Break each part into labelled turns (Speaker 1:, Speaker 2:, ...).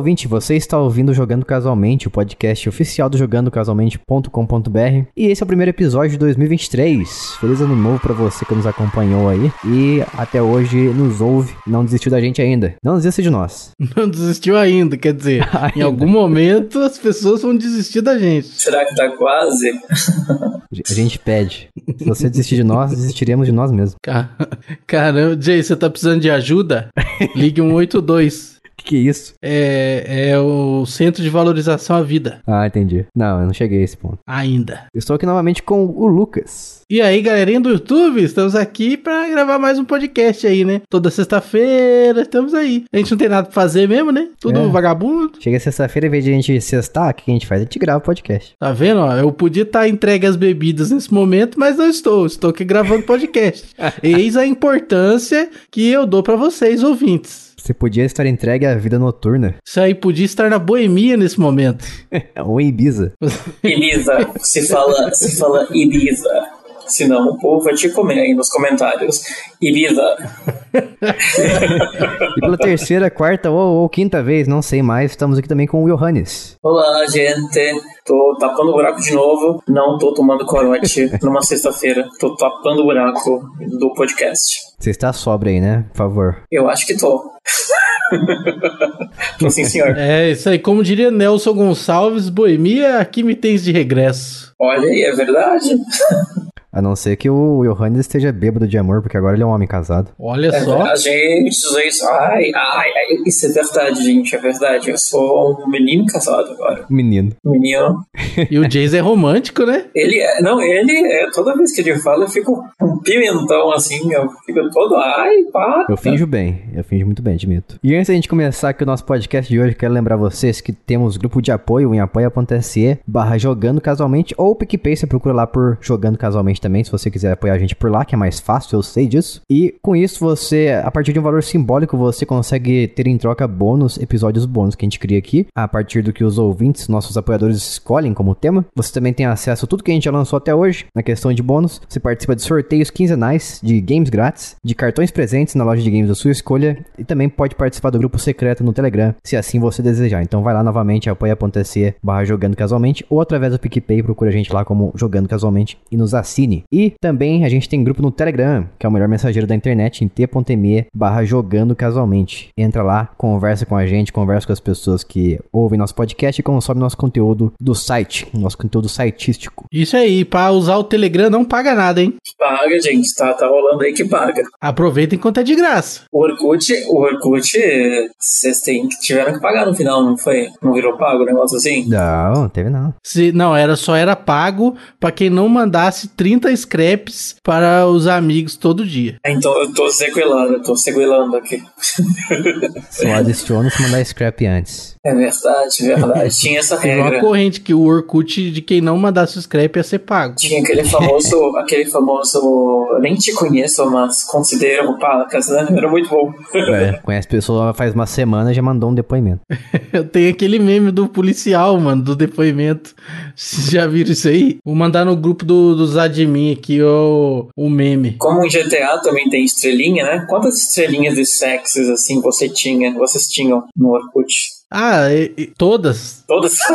Speaker 1: ouvinte, você está ouvindo Jogando Casualmente, o podcast oficial do jogandocasualmente.com.br. E esse é o primeiro episódio de 2023. Feliz ano novo para você que nos acompanhou aí e até hoje nos ouve, não desistiu da gente ainda. Não desista de nós.
Speaker 2: Não desistiu ainda, quer dizer, ainda. em algum momento as pessoas vão desistir da gente.
Speaker 3: Será que tá quase?
Speaker 1: A gente pede. Se você desistir de nós, desistiremos de nós mesmos.
Speaker 2: Caramba, Jay, você tá precisando de ajuda? Ligue 182
Speaker 1: que, que é isso?
Speaker 2: É, é o Centro de Valorização à Vida.
Speaker 1: Ah, entendi. Não, eu não cheguei a esse ponto.
Speaker 2: Ainda.
Speaker 1: Eu estou aqui novamente com o Lucas.
Speaker 2: E aí, galerinha do YouTube, estamos aqui para gravar mais um podcast aí, né? Toda sexta-feira, estamos aí. A gente não tem nada pra fazer mesmo, né? Tudo é. vagabundo.
Speaker 1: Chega sexta-feira, em vez de a gente sextar, o que a gente faz? A gente grava o podcast.
Speaker 2: Tá vendo? Ó, eu podia estar entregue as bebidas nesse momento, mas não estou. Estou aqui gravando podcast. Eis a importância que eu dou para vocês, ouvintes.
Speaker 1: Você podia estar entregue à vida noturna.
Speaker 2: Isso aí podia estar na boemia nesse momento.
Speaker 1: Ou em Ibiza.
Speaker 3: Ibiza. Se fala, se fala Ibiza. Senão o povo vai te comer aí nos comentários. Ibiza.
Speaker 1: e pela terceira, quarta ou, ou, quinta vez, não sei mais, estamos aqui também com o Johannes.
Speaker 3: Olá, gente. Tô tapando o buraco de novo. Não tô tomando corote numa sexta-feira. Tô tapando o buraco do podcast.
Speaker 1: Você está sobra aí, né? Por favor.
Speaker 3: Eu acho que tô. tô sim, senhor.
Speaker 2: É, isso aí. Como diria Nelson Gonçalves, boemia, aqui me tens de regresso.
Speaker 3: Olha aí, é verdade.
Speaker 1: A não ser que o Johannes esteja bêbado de amor, porque agora ele é um homem casado.
Speaker 2: Olha
Speaker 3: é
Speaker 2: só.
Speaker 3: Verdade, gente, isso, ai, ai, ai, isso é verdade, gente, é verdade. Eu sou um menino casado agora.
Speaker 1: Menino.
Speaker 3: Menino.
Speaker 2: e o Jason é romântico, né?
Speaker 3: Ele é, não, ele é, toda vez que ele fala, eu fico um pimentão assim, eu fico todo, ai, pá.
Speaker 1: Eu finjo bem, eu finjo muito bem, admito. E antes da gente começar aqui o nosso podcast de hoje, quero lembrar vocês que temos grupo de apoio em apoia.se barra jogando casualmente ou PicPay, você procura lá por jogando casualmente também, se você quiser apoiar a gente por lá, que é mais fácil, eu sei disso. E com isso, você, a partir de um valor simbólico, você consegue ter em troca bônus, episódios bônus que a gente cria aqui, a partir do que os ouvintes, nossos apoiadores, escolhem como tema. Você também tem acesso a tudo que a gente já lançou até hoje, na questão de bônus. Você participa de sorteios quinzenais de games grátis, de cartões presentes na loja de games da sua escolha, e também pode participar do grupo secreto no Telegram, se assim você desejar. Então vai lá novamente, apoia.se barra jogando casualmente, ou através do PicPay, procura a gente lá como jogando casualmente e nos assine e também a gente tem grupo no Telegram, que é o melhor mensageiro da internet, em t.me barra jogando casualmente. Entra lá, conversa com a gente, conversa com as pessoas que ouvem nosso podcast e consomem nosso conteúdo do site, nosso conteúdo saitístico.
Speaker 2: Isso aí, para usar o Telegram não paga nada, hein?
Speaker 3: Paga, gente, tá, tá rolando aí que paga.
Speaker 2: Aproveita enquanto é de graça.
Speaker 3: O Orkut, o Orkut, vocês tiveram que pagar no final, não foi? Não virou pago o negócio assim?
Speaker 1: Não, teve não.
Speaker 2: Se, não, era só era pago para quem não mandasse 30 30 scraps para os amigos todo dia.
Speaker 3: Então eu tô sequelando, eu tô sequelando aqui.
Speaker 1: Só adiciona se mandar scrap antes.
Speaker 3: É verdade, verdade. Tinha essa regra.
Speaker 2: Tem uma corrente que o Orkut de quem não mandasse o scrap ia ser pago.
Speaker 3: Tinha aquele famoso, aquele famoso, eu nem te conheço, mas considero pacas, né? Era muito bom.
Speaker 1: É, conhece pessoa faz uma semana já mandou um depoimento.
Speaker 2: eu tenho aquele meme do policial, mano, do depoimento. Vocês já viram isso aí? Vou mandar no grupo do, dos admin aqui o, o meme.
Speaker 3: Como o GTA também tem estrelinha, né? Quantas estrelinhas de sexys assim você tinha, vocês tinham no Orkut?
Speaker 2: Ah, e, e, todas.
Speaker 3: Todas?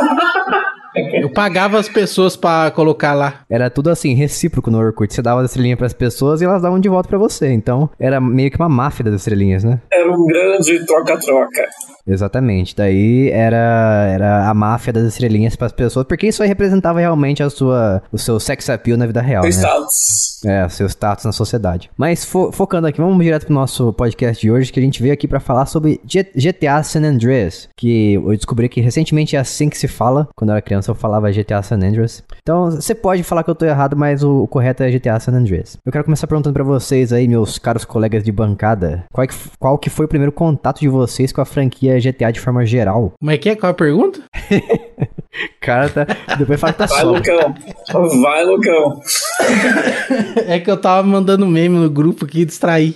Speaker 2: Eu pagava as pessoas para colocar lá.
Speaker 1: Era tudo assim, recíproco no Orkut. Você dava as estrelinhas pras pessoas e elas davam de volta para você. Então, era meio que uma máfia das estrelinhas, né?
Speaker 3: Era um grande troca-troca.
Speaker 1: Exatamente. Daí era, era a máfia das estrelinhas para as pessoas, porque isso aí representava realmente a sua, o seu sex appeal na vida real. Seu
Speaker 3: né? status.
Speaker 1: É, seu status na sociedade. Mas fo focando aqui, vamos direto pro nosso podcast de hoje, que a gente veio aqui para falar sobre GTA San Andreas, que eu descobri que recentemente é assim que se fala. Quando eu era criança eu falava GTA San Andreas. Então, você pode falar que eu tô errado, mas o, o correto é GTA San Andreas. Eu quero começar perguntando para vocês aí, meus caros colegas de bancada, qual, é que, qual que foi o primeiro contato de vocês com a franquia GTA de forma geral.
Speaker 2: Como é que é? Qual é a pergunta?
Speaker 1: cara tá. Depois fala que tá
Speaker 3: Vai, só. Lucão. Vai, Lucão.
Speaker 2: é que eu tava mandando meme no grupo aqui distrair.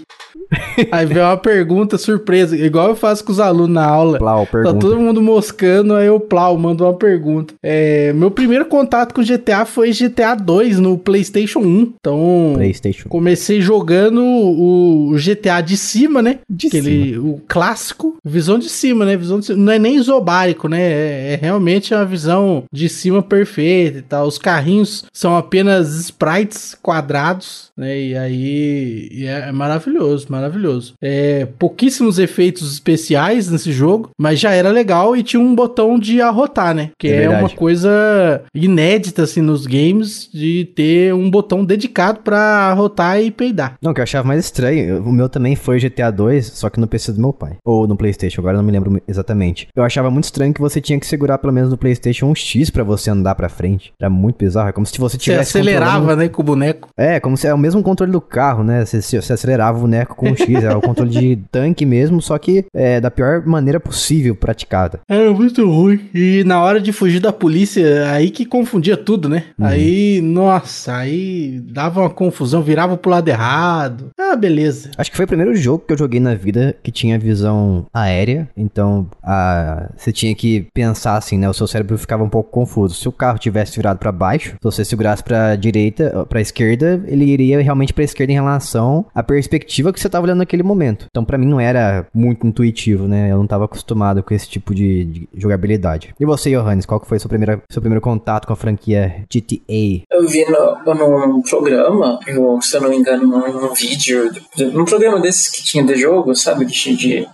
Speaker 2: Aí veio uma pergunta surpresa, igual eu faço com os alunos na aula.
Speaker 1: Plau,
Speaker 2: pergunta. Tá todo mundo moscando, aí eu plau, mando uma pergunta. É, meu primeiro contato com GTA foi GTA 2 no PlayStation 1. Então,
Speaker 1: PlayStation.
Speaker 2: comecei jogando o, o GTA de cima, né? De Aquele, cima. O clássico. Visão de cima, né? Visão de cima. Não é nem isobárico, né? É, é realmente uma visão de cima perfeita e tal. Os carrinhos são apenas sprites quadrados, né? E aí e é, é maravilhoso, maravilhoso. É, pouquíssimos efeitos especiais nesse jogo, mas já era legal e tinha um botão de arrotar, né? Que é, é uma coisa inédita assim nos games de ter um botão dedicado para arrotar e peidar.
Speaker 1: Não, que eu achava mais estranho, o meu também foi GTA 2, só que no PC do meu pai. Ou no PlayStation, agora não me lembro exatamente. Eu achava muito estranho que você tinha que segurar pelo menos no PlayStation um X para você andar para frente. Era muito bizarro, é como se você tivesse
Speaker 2: Você acelerava, né, com o boneco.
Speaker 1: É, como se é o mesmo controle do carro, né? Você, você acelerava o boneco com um X, era o controle de tanque mesmo, só que é da pior maneira possível praticada.
Speaker 2: Era muito ruim. E na hora de fugir da polícia, aí que confundia tudo, né? Uhum. Aí, nossa, aí dava uma confusão, virava pro lado errado. Ah, beleza.
Speaker 1: Acho que foi o primeiro jogo que eu joguei na vida que tinha visão aérea, então a, você tinha que pensar assim, né? O seu cérebro ficava um pouco confuso. Se o carro tivesse virado para baixo, se você segurasse para direita, para esquerda, ele iria realmente para esquerda em relação à perspectiva que você tava olhando naquele momento. Então para mim não era muito intuitivo, né? Eu não tava acostumado com esse tipo de, de jogabilidade. E você, Johannes, qual que foi seu primeiro, seu primeiro contato com a franquia GTA?
Speaker 3: Eu vi no, num programa, eu, se eu não me engano, num, num vídeo, num programa desses que tinha de jogo, sabe? De, de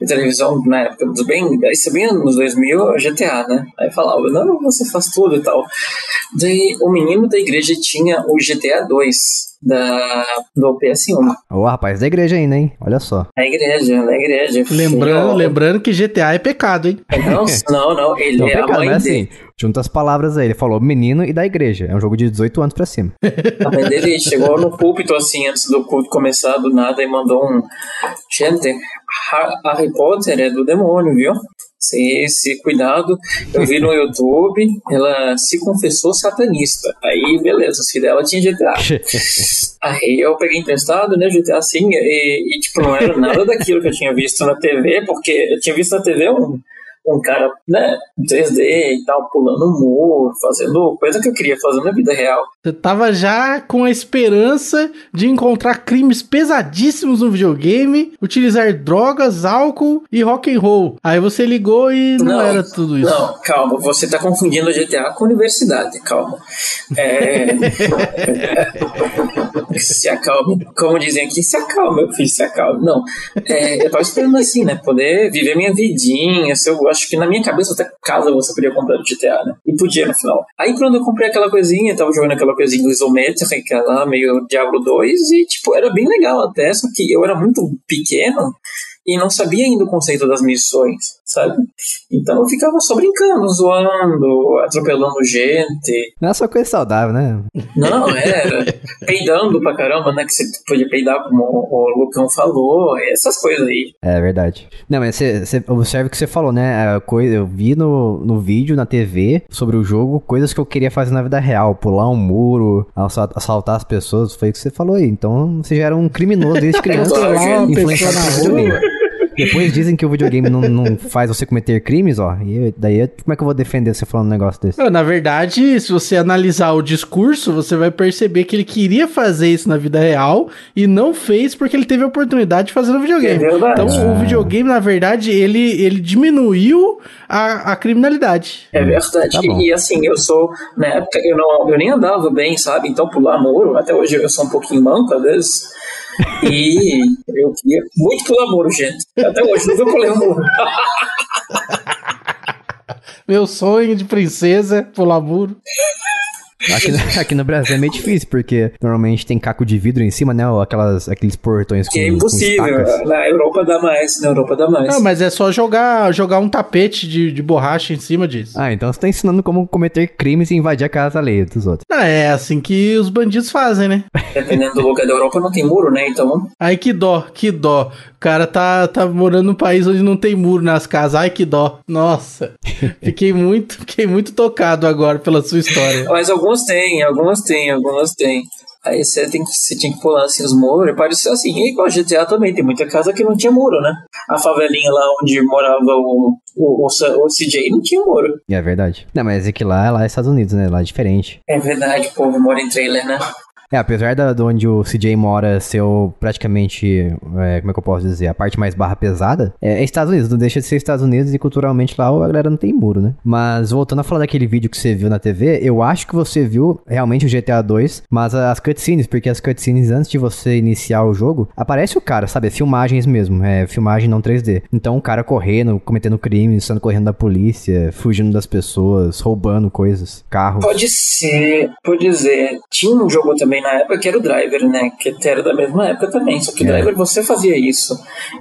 Speaker 3: de televisão na época dos bem, isso bem nos 2000, GTA, né? Aí falava, não, você faz tudo e tal. Daí o menino da igreja tinha o GTA 2 da, do PS1.
Speaker 1: Ô, rapaz da igreja ainda, hein? Olha só.
Speaker 3: Na igreja, na igreja.
Speaker 2: Lembrando, lembrando que GTA é pecado, hein?
Speaker 3: Não, não, não ele não, é pecado, a mãe
Speaker 1: é
Speaker 3: dele.
Speaker 1: Assim, junta as palavras aí, ele falou menino e da igreja. É um jogo de 18 anos pra cima.
Speaker 3: A mãe dele chegou no púlpito assim, antes do culto começar, do nada, e mandou um... Gente, Harry Potter é do demônio, viu? Se, se cuidado, eu vi no YouTube, ela se confessou satanista. Aí, beleza, se dela tinha GTA. Aí eu peguei emprestado, né, GTA assim, e, e, tipo, não era nada daquilo que eu tinha visto na TV, porque eu tinha visto na TV um um cara, né, 3D e tal, pulando um muro, fazendo coisa que eu queria fazer na vida real.
Speaker 2: Você tava já com a esperança de encontrar crimes pesadíssimos no videogame, utilizar drogas, álcool e rock and roll. Aí você ligou e não, não era tudo isso.
Speaker 3: Não, calma, você tá confundindo GTA com universidade, calma. É... se acalme. Como dizem aqui, se acalma, meu filho, se acalme. Não, é, eu tava esperando assim, né, poder viver minha vidinha, se eu gosto acho que na minha cabeça até casa você podia comprar do GTA, né? E podia no final. Aí quando eu comprei aquela coisinha, tava jogando aquela coisinha isométrica, aquela meio Diablo 2, e tipo, era bem legal até, só que eu era muito pequeno e não sabia ainda o conceito das missões, sabe? Então eu ficava só brincando, zoando, atropelando gente.
Speaker 1: Não é só coisa saudável, né?
Speaker 3: Não, era peidando pra caramba, né? Que você podia peidar como o Lucão falou, essas coisas aí.
Speaker 1: É verdade. Não, mas você, observa o que você falou, né? Coisa, eu vi no, no vídeo, na TV, sobre o jogo, coisas que eu queria fazer na vida real. Pular um muro, assaltar as pessoas, foi o que você falou aí. Então você já era um criminoso desde criança. influenciado na rua. Depois dizem que o videogame não, não faz você cometer crimes, ó. E daí, como é que eu vou defender você falando um negócio desse?
Speaker 2: Na verdade, se você analisar o discurso, você vai perceber que ele queria fazer isso na vida real e não fez porque ele teve a oportunidade de fazer no videogame. É então, ah. o videogame, na verdade, ele, ele diminuiu a, a criminalidade.
Speaker 3: É verdade. Tá e, e, assim, eu sou, na época, eu, não, eu nem andava bem, sabe? Então, pular muro, até hoje eu sou um pouquinho manco, às vezes. E eu queria muito muro, gente. Até hoje, pulei um muro.
Speaker 2: Meu sonho de princesa, pular muro.
Speaker 1: Aqui, aqui, no Brasil é meio difícil, porque normalmente tem caco de vidro em cima, né? Ou aquelas, aqueles portões
Speaker 3: que é impossível. Na Europa dá mais, na Europa dá mais.
Speaker 2: Não, mas é só jogar, jogar um tapete de, de borracha em cima disso.
Speaker 1: Ah, então você tá ensinando como cometer crimes e invadir a casa alheia dos outros.
Speaker 2: Ah, é assim que os bandidos fazem, né?
Speaker 3: Dependendo do lugar da Europa não tem muro, né? Então.
Speaker 2: Ai, que dó, que dó. O cara tá, tá morando num país onde não tem muro nas casas. Ai, que dó. Nossa. fiquei muito, fiquei muito tocado agora pela sua história.
Speaker 3: Mas alguns têm, algumas têm, algumas têm. Aí você, tem que, você tinha que pular assim os muros. Parece assim, e igual GTA também, tem muita casa que não tinha muro, né? A favelinha lá onde morava o, o, o, o CJ não tinha muro.
Speaker 1: É verdade. Não, mas é que lá, lá é Estados Unidos, né? Lá é diferente.
Speaker 3: É verdade, o povo mora em trailer, né?
Speaker 1: É, apesar da, de onde o CJ mora ser o, praticamente, é, como é que eu posso dizer, a parte mais barra pesada, é, é, Estados Unidos, não deixa de ser Estados Unidos e culturalmente lá a galera não tem muro, né? Mas voltando a falar daquele vídeo que você viu na TV, eu acho que você viu realmente o GTA 2, mas as cutscenes, porque as cutscenes antes de você iniciar o jogo, aparece o cara, sabe? É filmagens mesmo, é filmagem não 3D. Então o cara correndo, cometendo crimes, sendo correndo da polícia, fugindo das pessoas, roubando coisas, carros.
Speaker 3: Pode ser, pode dizer. Tinha um jogo também na época que era o Driver, né? Que era da mesma época também. Só que
Speaker 1: É.
Speaker 3: Driver você fazia isso.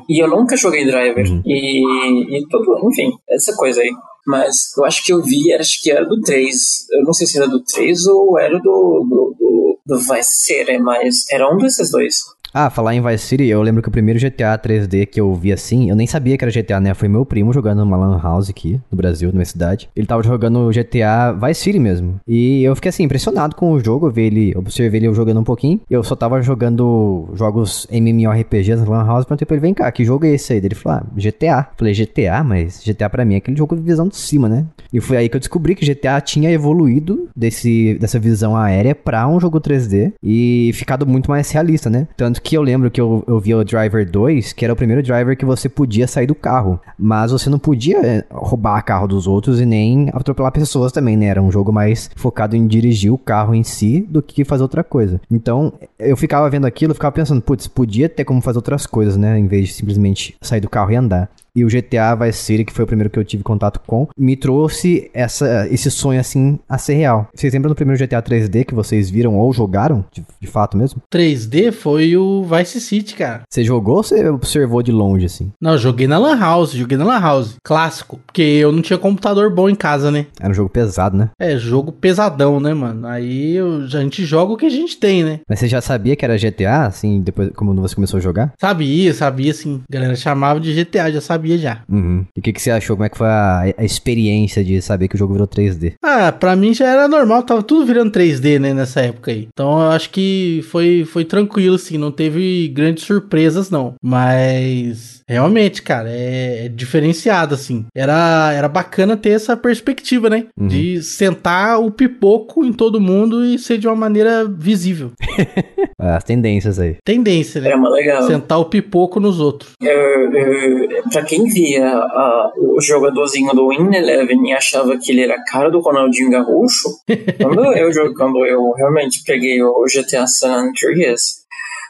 Speaker 3: E eu nunca joguei Driver.
Speaker 1: Uhum.
Speaker 3: E, e tudo, enfim, essa coisa aí. Mas eu acho que eu vi, acho que era do 3. Eu não sei se era do 3 ou era do, do, do, do Vice City, mas era um desses dois.
Speaker 1: Ah, falar em Vice City, eu lembro que o primeiro GTA 3D que eu vi assim, eu nem sabia que era GTA, né? Foi meu primo jogando numa lan house aqui no Brasil, na minha cidade. Ele tava jogando GTA Vice City mesmo. E eu fiquei assim, impressionado com o jogo, eu ele, observei ele jogando um pouquinho. Eu só tava jogando jogos MMORPGs na lan house, perguntei pra ele, vem cá, que jogo é esse aí? Ele falou, ah, GTA. Falei, GTA? Mas GTA pra mim é aquele jogo de visão de cima, né? E foi aí que eu descobri que GTA tinha evoluído desse, dessa visão aérea pra um jogo 3D e ficado muito mais realista, né? Tanto que eu lembro que eu, eu vi o Driver 2, que era o primeiro driver que você podia sair do carro, mas você não podia é, roubar carro dos outros e nem atropelar pessoas também, né? Era um jogo mais focado em dirigir o carro em si do que fazer outra coisa. Então, eu ficava vendo aquilo, ficava pensando, putz, podia ter como fazer outras coisas, né? Em vez de simplesmente sair do carro e andar. E o GTA Vice City, que foi o primeiro que eu tive contato com, me trouxe essa, esse sonho assim a ser real. Vocês lembram do primeiro GTA 3D que vocês viram ou jogaram, de, de fato mesmo?
Speaker 2: 3D foi o Vice City, cara.
Speaker 1: Você jogou ou você observou de longe assim?
Speaker 2: Não, eu joguei na Lan House, joguei na Lan House. Clássico. Porque eu não tinha computador bom em casa, né?
Speaker 1: Era um jogo pesado, né?
Speaker 2: É, jogo pesadão, né, mano? Aí eu- a gente joga o que a gente tem, né?
Speaker 1: Mas você já sabia que era GTA, assim, depois como você começou a jogar?
Speaker 2: Sabia, sabia sim. A galera chamava de GTA, já sabia já.
Speaker 1: Uhum. E o que, que você achou? Como é que foi a, a experiência de saber que o jogo virou 3D?
Speaker 2: Ah, pra mim já era normal, tava tudo virando 3D, né, nessa época aí. Então eu acho que foi, foi tranquilo, assim, não teve grandes surpresas, não. Mas realmente, cara, é, é diferenciado, assim. Era, era bacana ter essa perspectiva, né?
Speaker 1: Uhum.
Speaker 2: De sentar o pipoco em todo mundo e ser de uma maneira visível.
Speaker 1: As tendências aí.
Speaker 2: Tendência, né?
Speaker 3: Era mais legal.
Speaker 2: Sentar o pipoco nos outros.
Speaker 3: Eu, eu, pra quem via a- o jogadorzinho do Win Eleven e achava que ele era a cara do Ronaldinho Gaúcho, quando eu, quando eu realmente peguei o GTA San Andreas,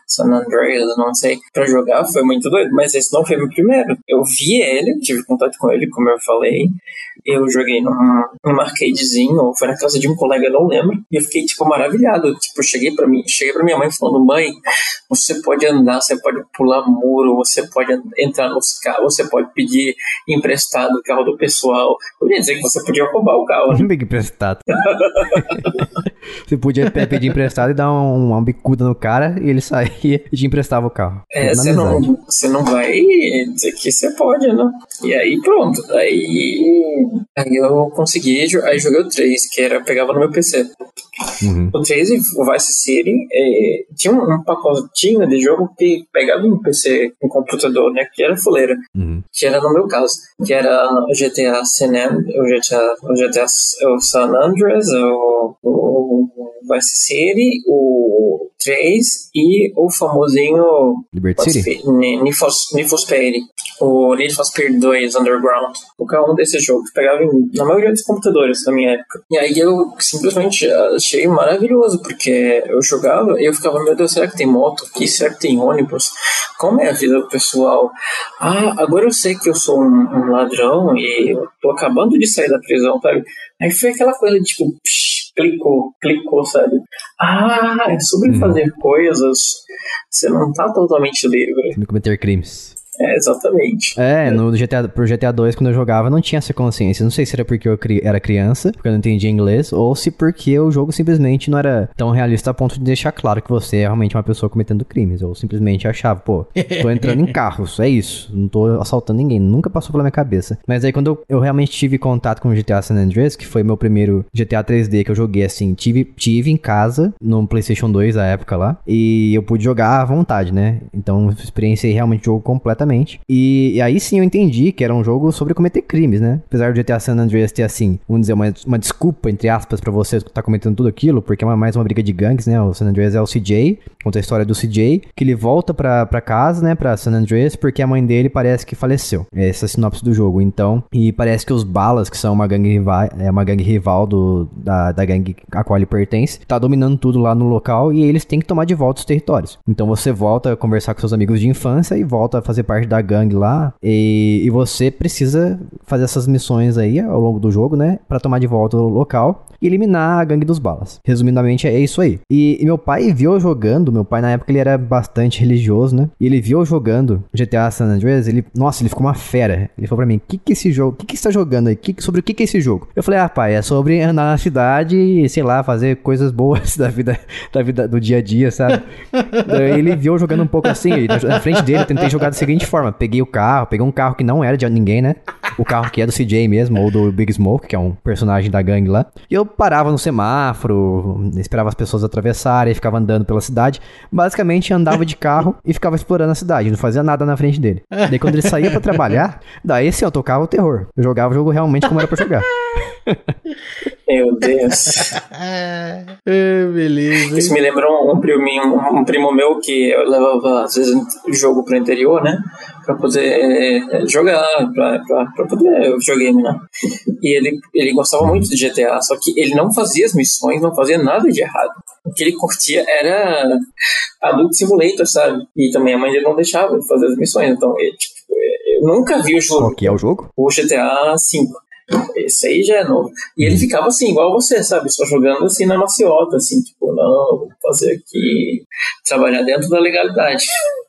Speaker 3: San Andreas, não sei, pra jogar, foi muito doido, mas esse não foi meu primeiro. Eu vi ele, tive contato com ele, como eu falei, eu joguei num, num arcadezinho, ou foi na casa de um colega, não lembro, e eu fiquei, tipo, maravilhado. Tipo, cheguei pra mim, cheguei pra minha mãe falando, mãe, você pode andar, você pode pular muro, você pode entrar nos carros, você pode pedir emprestado o carro do pessoal. Eu ia dizer que você podia roubar o carro. né?
Speaker 1: Emprestado. você podia pe- pedir emprestado e dar um- uma bicuda no cara e ele saía e te emprestava o carro.
Speaker 3: É, você não, você não vai dizer que você pode, né? E aí pronto. Aí, aí eu consegui, aí joguei o 3, que era, pegava no meu PC.
Speaker 1: Uhum.
Speaker 3: O 3 e o Vice City é, tinha um, um pacotinho de jogo que pegava no PC, no computador, né? Que era fuleira.
Speaker 1: Uhum.
Speaker 3: que era no meu caso, que era o GTA San An- o GTA, o GTA o San Andreas, o, o Vice City, o 3 e o famosinho
Speaker 1: Liberty City?
Speaker 3: Need for, Need for Speed, o Need for Speed 2 Underground, qualquer um desses jogos, pegava em- na maioria dos computadores na minha época. E aí eu simplesmente achei maravilhoso, porque eu jogava e eu ficava, meu Deus, será que tem moto aqui? Será que tem ônibus? Como é a vida do pessoal? Ah, agora eu sei que eu sou um, um ladrão e eu tô acabando de sair da prisão, sabe? Aí foi aquela coisa tipo, psh, clicou, clicou, sabe? Ah, é sobre
Speaker 1: Uhum.
Speaker 3: fazer coisas, você não tá totalmente livre.
Speaker 1: Me cometer crimes.
Speaker 3: É, exatamente.
Speaker 1: É, no GTA, pro GTA 2, quando eu jogava, não tinha essa consciência. Não sei se era porque eu cri- era criança, porque eu não entendia inglês, ou se porque o jogo simplesmente não era tão realista a ponto de deixar claro que você é realmente uma pessoa cometendo crimes. Eu simplesmente achava, pô, tô entrando em carros, é isso. Não tô assaltando ninguém. Nunca passou pela minha cabeça. Mas aí quando eu, eu realmente tive contato com o GTA San Andreas, que foi meu primeiro GTA 3D que eu joguei assim, tive, tive em casa, no PlayStation 2 da época lá, e eu pude jogar à vontade, né? Então, experienciei realmente o jogo completamente exatamente. E, e, aí sim eu entendi que era um jogo sobre cometer crimes, né? Apesar do GTA San Andreas ter, assim, vamos dizer, uma, uma desculpa, entre aspas, para você estar tá cometendo tudo aquilo, porque é mais uma briga de gangues, né? O San Andreas é o CJ, conta a história do CJ, que ele volta pra, pra casa, né? Pra San Andreas, porque a mãe dele parece que faleceu. Essa é a sinopse do jogo. Então, e parece que os Balas, que são uma gangue rival, é uma gangue rival do, da, da gangue a qual ele pertence, tá dominando tudo lá no local e eles têm que tomar de volta os territórios. Então você volta a conversar com seus amigos de infância e volta a fazer parte da gangue lá. E, e você precisa fazer essas missões aí ao longo do jogo, né? Para tomar de volta o local e eliminar a gangue dos balas. Resumidamente é isso aí. E, e, meu pai viu eu jogando, meu pai na época ele era bastante religioso, né? E ele viu eu jogando GTA San Andreas, ele, nossa, ele ficou uma fera. Ele falou pra mim: "Que que é esse jogo? Que que você tá jogando aí? Que, sobre o que que é esse jogo?" Eu falei: "Ah, pai, é sobre andar na cidade e, sei lá, fazer coisas boas da vida da vida do dia a dia, sabe?" Ele viu eu jogando um pouco assim, na frente dele eu tentei jogar da seguinte forma: peguei o carro, peguei um carro que não era de ninguém, né? O carro que é do CJ mesmo ou do Big Smoke, que é um personagem da gangue lá. E eu parava no semáforo, esperava as pessoas atravessarem, ficava andando pela cidade. Basicamente andava de carro e ficava explorando a cidade, não fazia nada na frente dele. Daí quando ele saía para trabalhar, daí sim eu tocava o terror. Eu jogava o jogo realmente como era pra jogar.
Speaker 3: Meu Deus.
Speaker 2: é, beleza.
Speaker 3: Isso me lembrou um primo, um, um primo meu que eu levava, às vezes, jogo pro interior, né? Pra poder é, jogar, pra, pra, pra poder videogame, né? E ele, ele gostava muito de GTA, só que ele não fazia as missões, não fazia nada de errado. O que ele curtia era Adult Simulator, sabe? E também a mãe dele não deixava de fazer as missões, então ele, tipo, eu nunca vi o jogo.
Speaker 1: Qual que é o jogo?
Speaker 3: O GTA V. Esse aí já é novo. E ele ficava assim, igual você, sabe? Só jogando assim na maciota, assim, tipo, não, vou fazer aqui, trabalhar dentro da legalidade.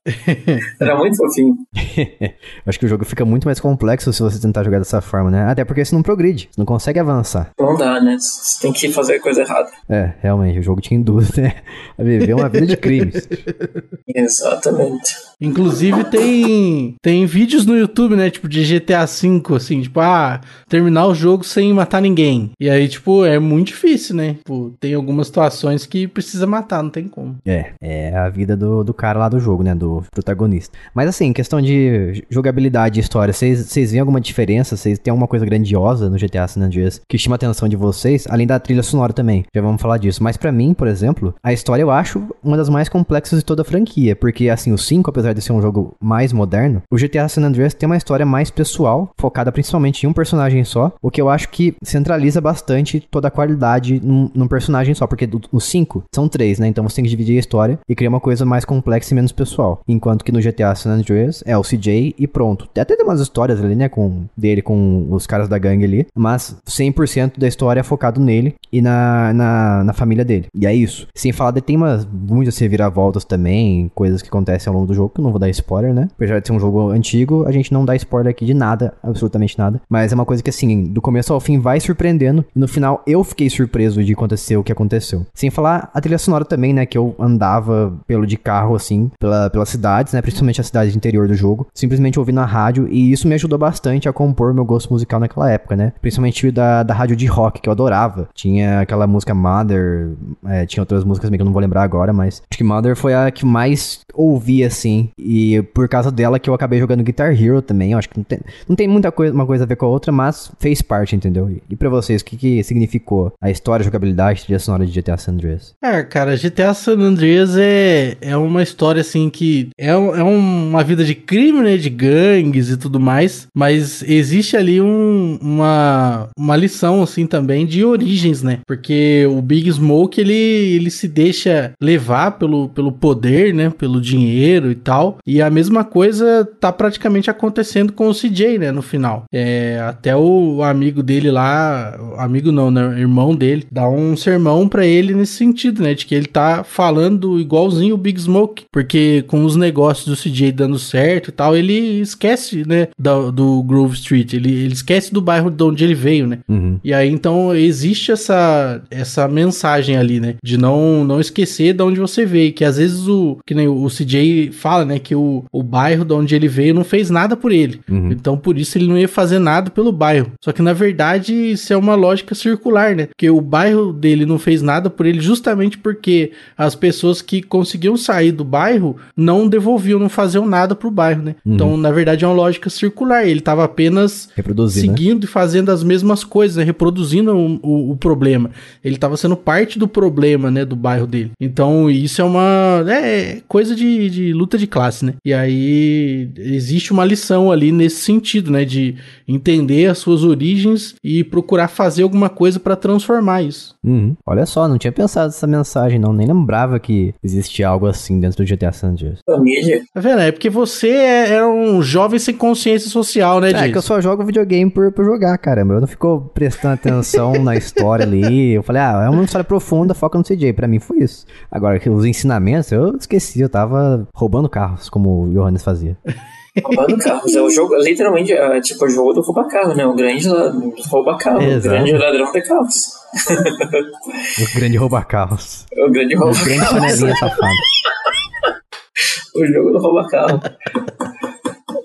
Speaker 3: Era muito fofinho.
Speaker 1: Acho que o jogo fica muito mais complexo se você tentar jogar dessa forma, né? Até porque você não progride, você não consegue avançar.
Speaker 3: Não dá, né? Você tem que fazer coisa errada.
Speaker 1: É, realmente, o jogo te induz, né? A viver uma vida de crimes.
Speaker 3: Exatamente.
Speaker 2: Inclusive tem tem vídeos no YouTube, né, tipo de GTA V, assim, tipo, ah, terminar o jogo sem matar ninguém. E aí, tipo, é muito difícil, né? Tipo, tem algumas situações que precisa matar, não tem como.
Speaker 1: É, é a vida do, do cara lá do jogo, né, do protagonista. Mas assim, questão de jogabilidade e história, vocês veem alguma diferença? Vocês têm alguma coisa grandiosa no GTA San Andreas que chama a atenção de vocês? Além da trilha sonora também, já vamos falar disso. Mas para mim, por exemplo, a história eu acho uma das mais complexas de toda a franquia, porque assim, o 5, apesar de ser um jogo mais moderno, o GTA San Andreas tem uma história mais pessoal, focada principalmente em um personagem só, o que eu acho que centraliza bastante toda a qualidade num, num personagem só, porque os 5 são três, né? Então você tem que dividir a história e criar uma coisa mais complexa e menos pessoal. Enquanto que no GTA San Andreas é o CJ e pronto. Até tem umas histórias ali, né, com dele com os caras da gangue ali, mas 100% da história é focado nele e na, na, na família dele. E é isso. Sem falar de tem umas muitas reviravoltas também, coisas que acontecem ao longo do jogo, que eu não vou dar spoiler, né? Apesar de ser um jogo antigo, a gente não dá spoiler aqui de nada, absolutamente nada. Mas é uma coisa que, assim, do começo ao fim vai surpreendendo. E no final eu fiquei surpreso de acontecer o que aconteceu. Sem falar a trilha sonora também, né? Que eu andava pelo de carro, assim, pela, pelas cidades, né? Principalmente a cidade interior do jogo. Simplesmente ouvindo na rádio. E isso me ajudou bastante a compor meu gosto musical naquela época, né? Principalmente da, da rádio de rock, que eu adorava. Tinha aquela música Mother. É, tinha outras músicas que eu não vou lembrar agora, mas acho que Mother foi a que mais ouvi, assim. E por causa dela que eu acabei jogando Guitar Hero também. Eu acho que não tem, não tem muita coisa, uma coisa a ver com a outra, mas fez parte, entendeu? E para vocês, o que, que significou a história, a jogabilidade, a sonora de GTA San Andreas?
Speaker 2: É, cara, GTA San Andreas é, é uma história assim que é, é uma vida de crime, né? De gangues e tudo mais. Mas existe ali um, uma, uma lição, assim, também de origens, né? Porque o Big Smoke, ele, ele se deixa levar pelo, pelo poder, né? Pelo dinheiro e tal. E a mesma coisa tá praticamente acontecendo com o CJ, né? No final. É, até o amigo dele lá, amigo não, né? Irmão dele, dá um sermão para ele nesse sentido, né? De que ele tá falando igualzinho o Big Smoke. Porque com os negócios do CJ dando certo e tal, ele esquece, né? Do, do Grove Street. Ele, ele esquece do bairro de onde ele veio, né?
Speaker 1: Uhum.
Speaker 2: E aí então existe essa, essa mensagem ali, né? De não, não esquecer de onde você veio. Que às vezes o, que nem o CJ fala, né, que o, o bairro de onde ele veio não fez nada por ele.
Speaker 1: Uhum.
Speaker 2: Então, por isso ele não ia fazer nada pelo bairro. Só que, na verdade, isso é uma lógica circular, né? Porque o bairro dele não fez nada por ele justamente porque as pessoas que conseguiam sair do bairro não devolviam, não faziam nada pro bairro, né?
Speaker 1: Uhum.
Speaker 2: Então, na verdade, é uma lógica circular. Ele tava apenas
Speaker 1: Reproduzir, né?
Speaker 2: seguindo e fazendo as mesmas coisas, né? reproduzindo o, o, o problema. Ele tava sendo parte do problema, né, do bairro dele. Então, isso é uma é coisa de, de luta de classe, né? E aí existe uma lição ali nesse sentido, né, de entender as suas origens e procurar fazer alguma coisa pra transformar isso.
Speaker 1: Uhum. Olha só, não tinha pensado nessa mensagem, não. Nem lembrava que existia algo assim dentro do GTA San Andreas.
Speaker 3: Família.
Speaker 2: Tá vendo? É porque você é, é um jovem sem consciência social, né,
Speaker 1: É, que eu só jogo videogame por, por jogar, caramba. Eu não fico prestando atenção na história ali. Eu falei, ah, é uma história profunda, foca no CJ. Pra mim foi isso. Agora, os ensinamentos, eu esqueci. Eu tava roubando carros, como o Johannes fazia.
Speaker 3: Roubando carros. É o jogo, literalmente, é tipo o jogo do rouba-carro, né? O grande la- rouba-carro. O
Speaker 1: Exato.
Speaker 3: grande ladrão de carros.
Speaker 1: O grande rouba-carros.
Speaker 3: O grande
Speaker 1: O
Speaker 3: rouba
Speaker 1: grande panelinha safado.
Speaker 3: O jogo do rouba-carro.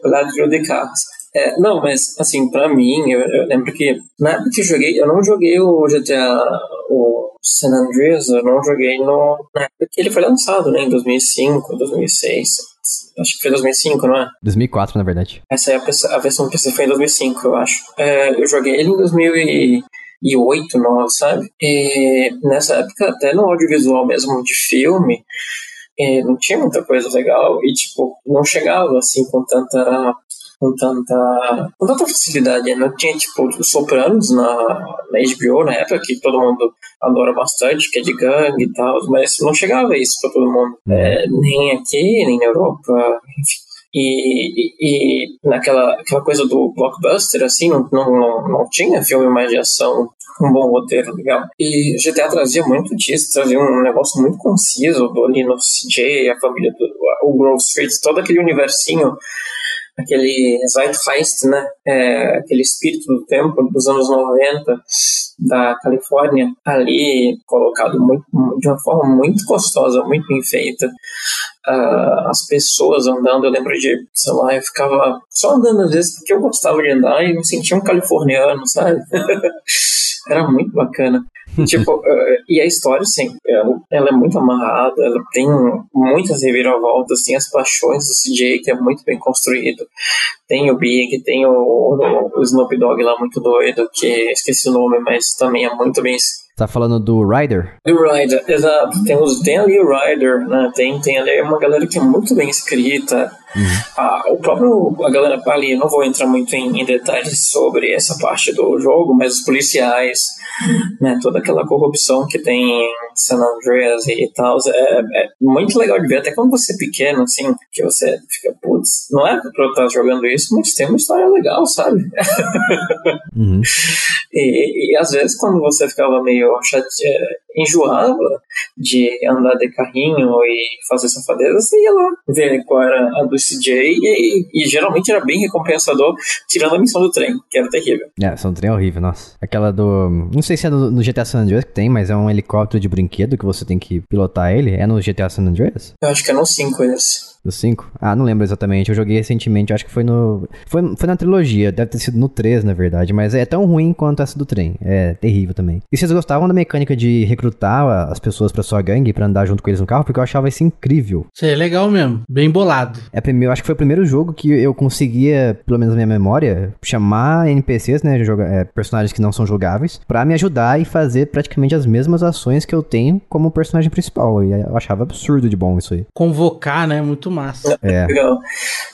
Speaker 3: o ladrão de carros. É, não, mas assim, pra mim, eu, eu lembro que na época que eu joguei, eu não joguei o GTA, o San Andreas, eu não joguei no, na época que ele foi lançado, né? Em 2005, 2006. Acho que foi 2005, não é?
Speaker 1: 2004, na verdade.
Speaker 3: Essa é a, a versão PC foi em 2005, eu acho. É, eu joguei ele em 2008, 2009, sabe? E nessa época, até no audiovisual mesmo de filme, não tinha muita coisa legal e, tipo, não chegava, assim, com tanta... Com tanta, com tanta facilidade, não tinha tipo os Sopranos na, na HBO na época que todo mundo adora bastante, que é de gangue e tal, mas não chegava isso pra todo mundo, É, nem aqui, nem na Europa, enfim. E, e, e naquela aquela coisa do blockbuster, assim, não, não, não, não tinha filme mais de ação com um bom roteiro legal. E GTA trazia muito disso, trazia um negócio muito conciso do, ali no CJ, a família do o Grove Street, todo aquele universinho, aquele Zeitgeist, né? É, aquele espírito do tempo dos anos 90 da Califórnia, ali colocado muito, de uma forma muito gostosa, muito bem feita. Ah, as pessoas andando, eu lembro de, sei lá, eu ficava só andando às vezes porque eu gostava de andar e me sentia um californiano, sabe? Era muito bacana. tipo, eh, e a história, assim, ela, ela é muito amarrada, ela tem muitas reviravoltas, tem as paixões do CJ, que é muito bem construído. Tem o Big, tem o, o, o Snoop Dogg lá muito doido, que esqueci o nome, mas também é muito bem
Speaker 1: Tá falando do Ryder?
Speaker 3: o Rider, exato. Tem, os, tem ali o Rider, né? Tem, tem ali uma galera que é muito bem escrita. Ah, o próprio, a galera ali, eu não vou entrar muito em, em detalhes sobre essa parte do jogo, mas os policiais, né? Toda aquela corrupção que tem em San Andreas e tal, é, é muito legal de ver, até quando você é pequeno, assim, que você fica, putz, não é pra eu estar jogando isso, mas tem uma história legal, sabe?
Speaker 1: Uhum.
Speaker 3: E, e às vezes quando você ficava meio chate... enjoava de andar de carrinho e fazer safadeza, você ia lá ver qual era a do CJ e, e geralmente era bem recompensador, tirando a missão do trem, que era terrível.
Speaker 1: É, essa um trem é horrível, nossa. Aquela do. Não sei se é do, no GTA San Andreas que tem, mas é um helicóptero de brinquedo que você tem que pilotar ele. É no GTA San Andreas?
Speaker 3: Eu acho que é no 5 esse.
Speaker 1: Do 5? Ah, não lembro exatamente. Eu joguei recentemente, acho que foi no. Foi, foi na trilogia, deve ter sido no 3, na verdade. Mas é tão ruim quanto essa do trem. É terrível também. E vocês gostavam da mecânica de recrutar as pessoas pra sua gangue pra andar junto com eles no carro? Porque eu achava isso incrível.
Speaker 2: Isso é legal mesmo, bem bolado.
Speaker 1: É primeiro, acho que foi o primeiro jogo que eu conseguia, pelo menos na minha memória, chamar NPCs, né, joga- é, personagens que não são jogáveis, pra me ajudar e fazer praticamente as mesmas ações que eu tenho como personagem principal. E eu achava absurdo de bom isso aí.
Speaker 2: Convocar, né? Muito massa.
Speaker 1: É.
Speaker 3: Legal.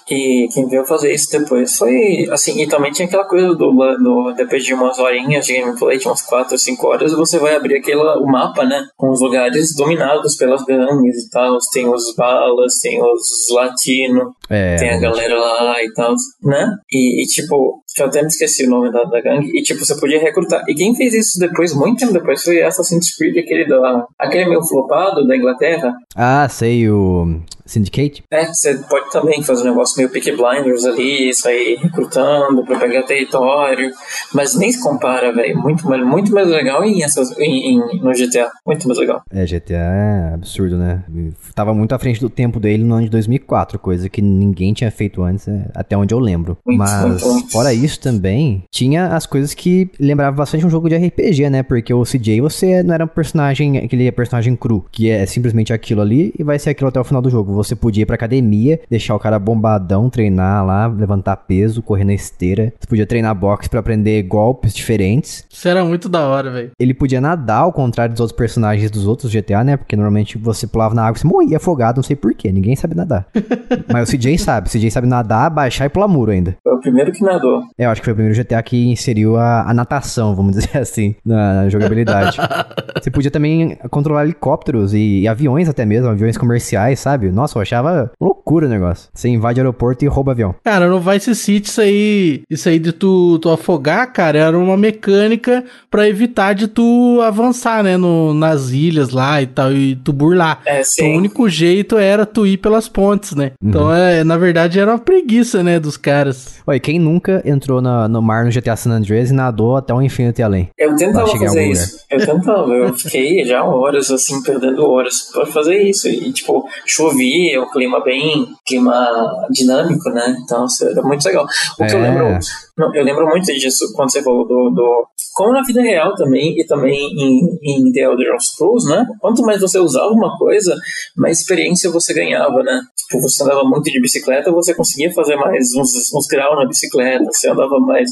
Speaker 3: E quem veio fazer isso depois foi, assim, e também tinha aquela coisa do, do depois de umas horinhas de gameplay, de umas 4 ou 5 horas, você vai abrir aquela, o mapa, né, com os lugares dominados pelas gangues e tal, tem os balas, tem os latinos,
Speaker 1: É.
Speaker 3: tem a galera lá e tal, né? E, e, tipo, eu até me esqueci o nome da, da gangue, e tipo, você podia recrutar. E quem fez isso depois, muito tempo depois, foi Assassin's Creed, aquele, da, aquele meio flopado da Inglaterra.
Speaker 1: Ah, sei, o Syndicate?
Speaker 3: É, você pode também fazer um negócio meio Peaky Blinders ali, sair recrutando pra pegar território, mas nem se compara, velho. Muito, muito mais legal em essas, em, em, no GTA. Muito mais legal.
Speaker 1: É, GTA é absurdo, né? Tava muito à frente do tempo dele no ano de 2004, coisa que ninguém tinha feito antes, é, até onde eu lembro.
Speaker 3: Muito,
Speaker 1: mas,
Speaker 3: muito.
Speaker 1: fora isso também, tinha as coisas que lembravam bastante um jogo de RPG, né? Porque o CJ, você não era um personagem, aquele personagem cru, que é simplesmente aquilo ali e vai ser aquilo até o final do jogo. Você podia ir pra academia, deixar o cara bombadão, treinar lá, levantar peso, correr na esteira. Você podia treinar boxe para aprender golpes diferentes.
Speaker 2: Isso era muito da hora, velho.
Speaker 1: Ele podia nadar, ao contrário dos outros personagens dos outros GTA, né? Porque normalmente você pulava na água e você morria afogado, não sei porquê, ninguém sabe nadar. Mas o CJ sabe, o CJ sabe nadar, baixar e pular muro ainda.
Speaker 3: Foi o primeiro que nadou.
Speaker 1: É, eu acho que foi o primeiro GTA que inseriu a, a natação, vamos dizer assim, na, na jogabilidade. você podia também controlar helicópteros e, e, aviões até mesmo, aviões comerciais, sabe? Nossa, eu achava loucura o negócio. Você invade o aeroporto e rouba avião.
Speaker 2: Cara, no Vice City isso aí, isso aí de tu, tu afogar, cara, era uma mecânica para evitar de tu avançar, né, no, nas ilhas lá e tal, e tu burlar.
Speaker 3: É,
Speaker 2: sim. Então, o único jeito era tu ir pelas pontes, né? Uhum. Então, é, na verdade, era uma preguiça, né, dos caras.
Speaker 1: Oi, quem nunca entrou na, no mar no GTA San Andreas e nadou até o infinito e além?
Speaker 3: Eu tentava fazer isso. Eu tentava. Eu fiquei já horas, assim, perdendo horas pra fazer isso. E, tipo, chovia, o clima bem... clima dinâmico, né? Então, era muito legal. O que é. eu lembro... Não, eu lembro muito disso quando você falou do, do como na vida real também, e também em, em The Elder Scrolls, né? Quanto mais você usava uma coisa, mais experiência você ganhava, né? Tipo, você andava muito de bicicleta, você conseguia fazer mais uns, uns graus na bicicleta, você andava mais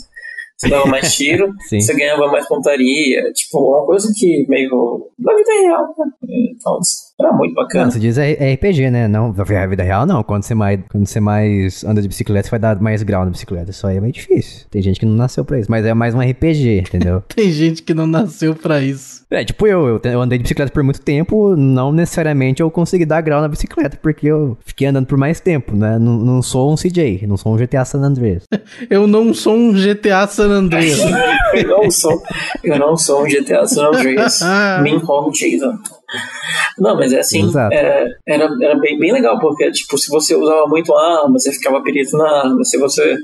Speaker 3: você dava mais tiro, você ganhava mais pontaria. Tipo, uma coisa que meio. na vida real, né? Então, era muito bacana.
Speaker 1: Não, você diz RPG, né? Não, na vida real não. Quando você, mais, quando você mais anda de bicicleta, você vai dar mais grau na bicicleta. Isso aí é meio difícil. Tem gente que não nasceu pra isso. Mas é mais um RPG, entendeu?
Speaker 2: Tem gente que não nasceu pra isso.
Speaker 1: É, tipo eu, eu, eu, andei de bicicleta por muito tempo, não necessariamente eu consegui dar grau na bicicleta, porque eu fiquei andando por mais tempo, né? Não, não sou um CJ, não sou um GTA San Andreas.
Speaker 2: eu não sou um GTA San Andreas.
Speaker 3: eu não sou, eu não sou um GTA San Andreas. Min Hong Jason. Não, mas é assim, é, era, era bem, bem legal, porque, tipo, se você usava muito arma, você ficava perito na arma, se você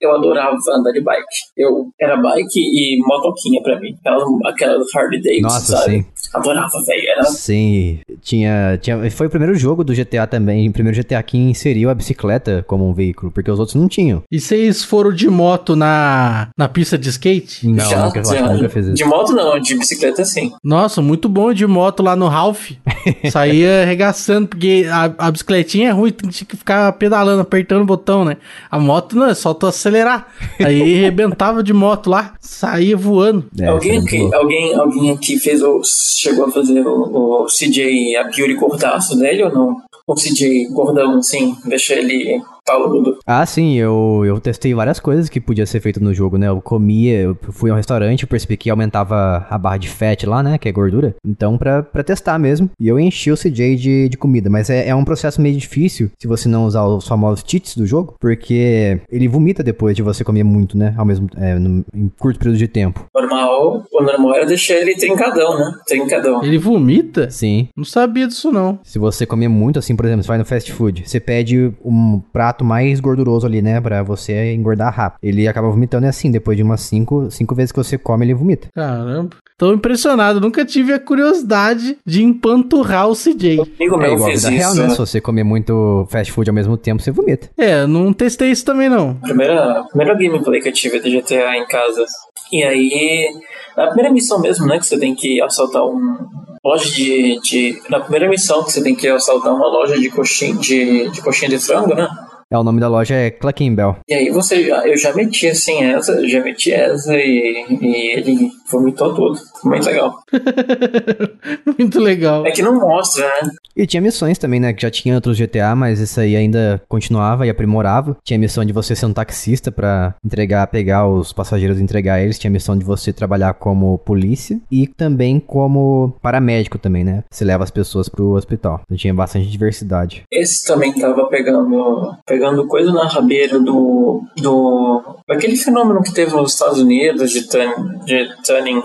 Speaker 3: eu adorava andar de bike. Eu era bike e motoquinha pra mim. Aquelas, aquelas Harley Davidson,
Speaker 1: Nossa,
Speaker 3: sabe?
Speaker 1: Sim.
Speaker 3: Adorava, velho. Era...
Speaker 1: Sim, tinha, tinha. Foi o primeiro jogo do GTA também. O primeiro GTA que inseriu a bicicleta como um veículo, porque os outros não tinham.
Speaker 2: E vocês foram de moto na, na pista de skate?
Speaker 1: Não, já, nunca, já, nunca fiz isso.
Speaker 3: De moto não, de bicicleta sim.
Speaker 2: Nossa, muito bom de moto lá no Ralph. Saía arregaçando, porque a, a bicicletinha é ruim, tinha que ficar pedalando, apertando o botão, né? A moto não, é só tu acelerar. Aí arrebentava de moto lá, saía voando.
Speaker 3: É, alguém, aqui, alguém, alguém aqui fez o, chegou a fazer o, o CJ Yuri Cortaço dele ou não? O CJ gordão, assim, deixa ele taludo.
Speaker 1: Ah, sim, eu, eu testei várias coisas que podia ser feito no jogo, né? Eu comia, eu fui a um restaurante, eu percebi que aumentava a barra de fat lá, né? Que é gordura. Então, pra, pra testar mesmo. E eu enchi o CJ de, de comida. Mas é, é um processo meio difícil se você não usar os famosos cheats do jogo, porque ele vomita depois de você comer muito, né? Ao mesmo é, no, em curto período de tempo.
Speaker 3: Normal, o normal era deixar ele trincadão, né? Trincadão.
Speaker 2: Ele vomita?
Speaker 1: Sim.
Speaker 2: Não sabia disso, não.
Speaker 1: Se você comer muito, assim, por exemplo, você vai no fast food, você pede um prato mais gorduroso ali, né? Pra você engordar rápido. Ele acaba vomitando assim, depois de umas cinco, cinco vezes que você come, ele vomita.
Speaker 2: Caramba. Tô impressionado, nunca tive a curiosidade de empanturrar o CJ.
Speaker 3: Amigo meu
Speaker 1: é igual
Speaker 3: fez
Speaker 1: vida
Speaker 3: isso,
Speaker 1: real, né?
Speaker 3: né?
Speaker 1: Se você comer muito fast food ao mesmo tempo, você vomita.
Speaker 2: É, não testei isso também não.
Speaker 3: Primeira, primeira gameplay que eu tive de GTA em casa. E aí, na primeira missão mesmo, né? Que você tem que assaltar um, loja de, de. Na primeira missão que você tem que assaltar uma loja de coxinha de, de, coxinha de frango, né?
Speaker 1: É, o nome da loja é Clucking Bell.
Speaker 3: E aí você já, eu já meti assim essa, já meti essa e, e ele vomitou tudo. Muito legal.
Speaker 2: Muito legal.
Speaker 3: É que não mostra, né?
Speaker 1: E tinha missões também, né? Que já tinha outros GTA, mas isso aí ainda continuava e aprimorava. Tinha missão de você ser um taxista pra entregar, pegar os passageiros e entregar eles. Tinha missão de você trabalhar como polícia e também como paramédico também, né? Você leva as pessoas pro hospital. Então tinha bastante diversidade.
Speaker 3: Esse também tava pegando, pegando pegando coisa na rabeira do. do aquele fenômeno que teve nos Estados Unidos de, turn, de tuning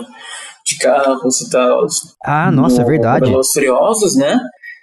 Speaker 3: de carros e tal.
Speaker 1: Ah, nossa, é verdade.
Speaker 3: Os Furiosos, né?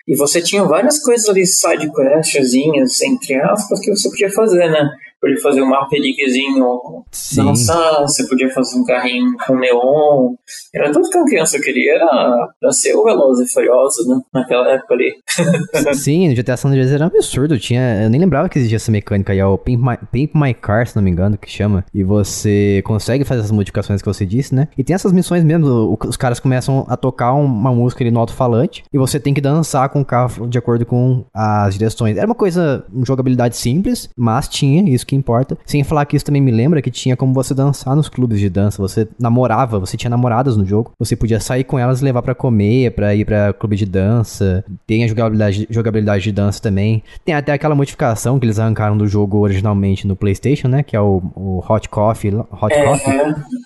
Speaker 3: E você tinha várias coisas ali, side questzinhas, entre aspas, que você podia fazer, né? Podia fazer um Maverickzinho dançar, você podia fazer um carrinho com neon. Era tudo que uma criança queria, era, era ser o Veloz e Furioso, né? Naquela época ali.
Speaker 1: Sim, o GTA San Andreas era um absurdo. Tinha, eu nem lembrava que existia essa mecânica aí, é o Pimp My, Pimp My Car, se não me engano, que chama. E você consegue fazer essas modificações que você disse, né? E tem essas missões mesmo, os caras começam a tocar uma música ali no alto-falante e você tem que dançar com o carro de acordo com as direções. Era uma coisa, uma jogabilidade simples, mas tinha isso que que importa. Sem falar que isso também me lembra que tinha como você dançar nos clubes de dança. Você namorava, você tinha namoradas no jogo. Você podia sair com elas e levar para comer, para ir para clube de dança. Tem a jogabilidade, jogabilidade de dança também. Tem até aquela modificação que eles arrancaram do jogo originalmente no PlayStation, né? Que é o, o Hot Coffee. Hot
Speaker 3: é,
Speaker 1: Coffee?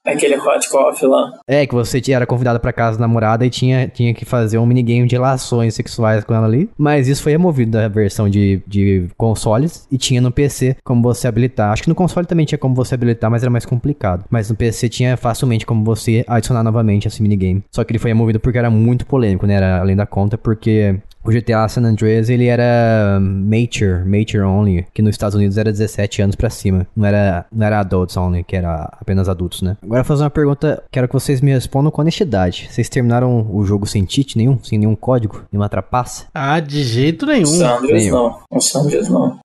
Speaker 3: É, aquele Hot Coffee lá.
Speaker 1: É, que você era convidado para casa da namorada e tinha, tinha que fazer um minigame de relações sexuais com ela ali. Mas isso foi removido da versão de, de consoles e tinha no PC como você habilitar. Acho que no console também tinha como você habilitar, mas era mais complicado. Mas no PC tinha facilmente como você adicionar novamente esse minigame. Só que ele foi removido porque era muito polêmico, né? Era além da conta, porque o GTA San Andreas, ele era mature, mature only, que nos Estados Unidos era 17 anos para cima. Não era, não era adults only, que era apenas adultos, né? Agora eu vou fazer uma pergunta, quero que vocês me respondam com honestidade. Vocês terminaram o jogo sem cheat nenhum? Sem nenhum código? Nenhuma trapaça?
Speaker 2: Ah, de jeito nenhum.
Speaker 3: San Andreas não. O San Andreas não.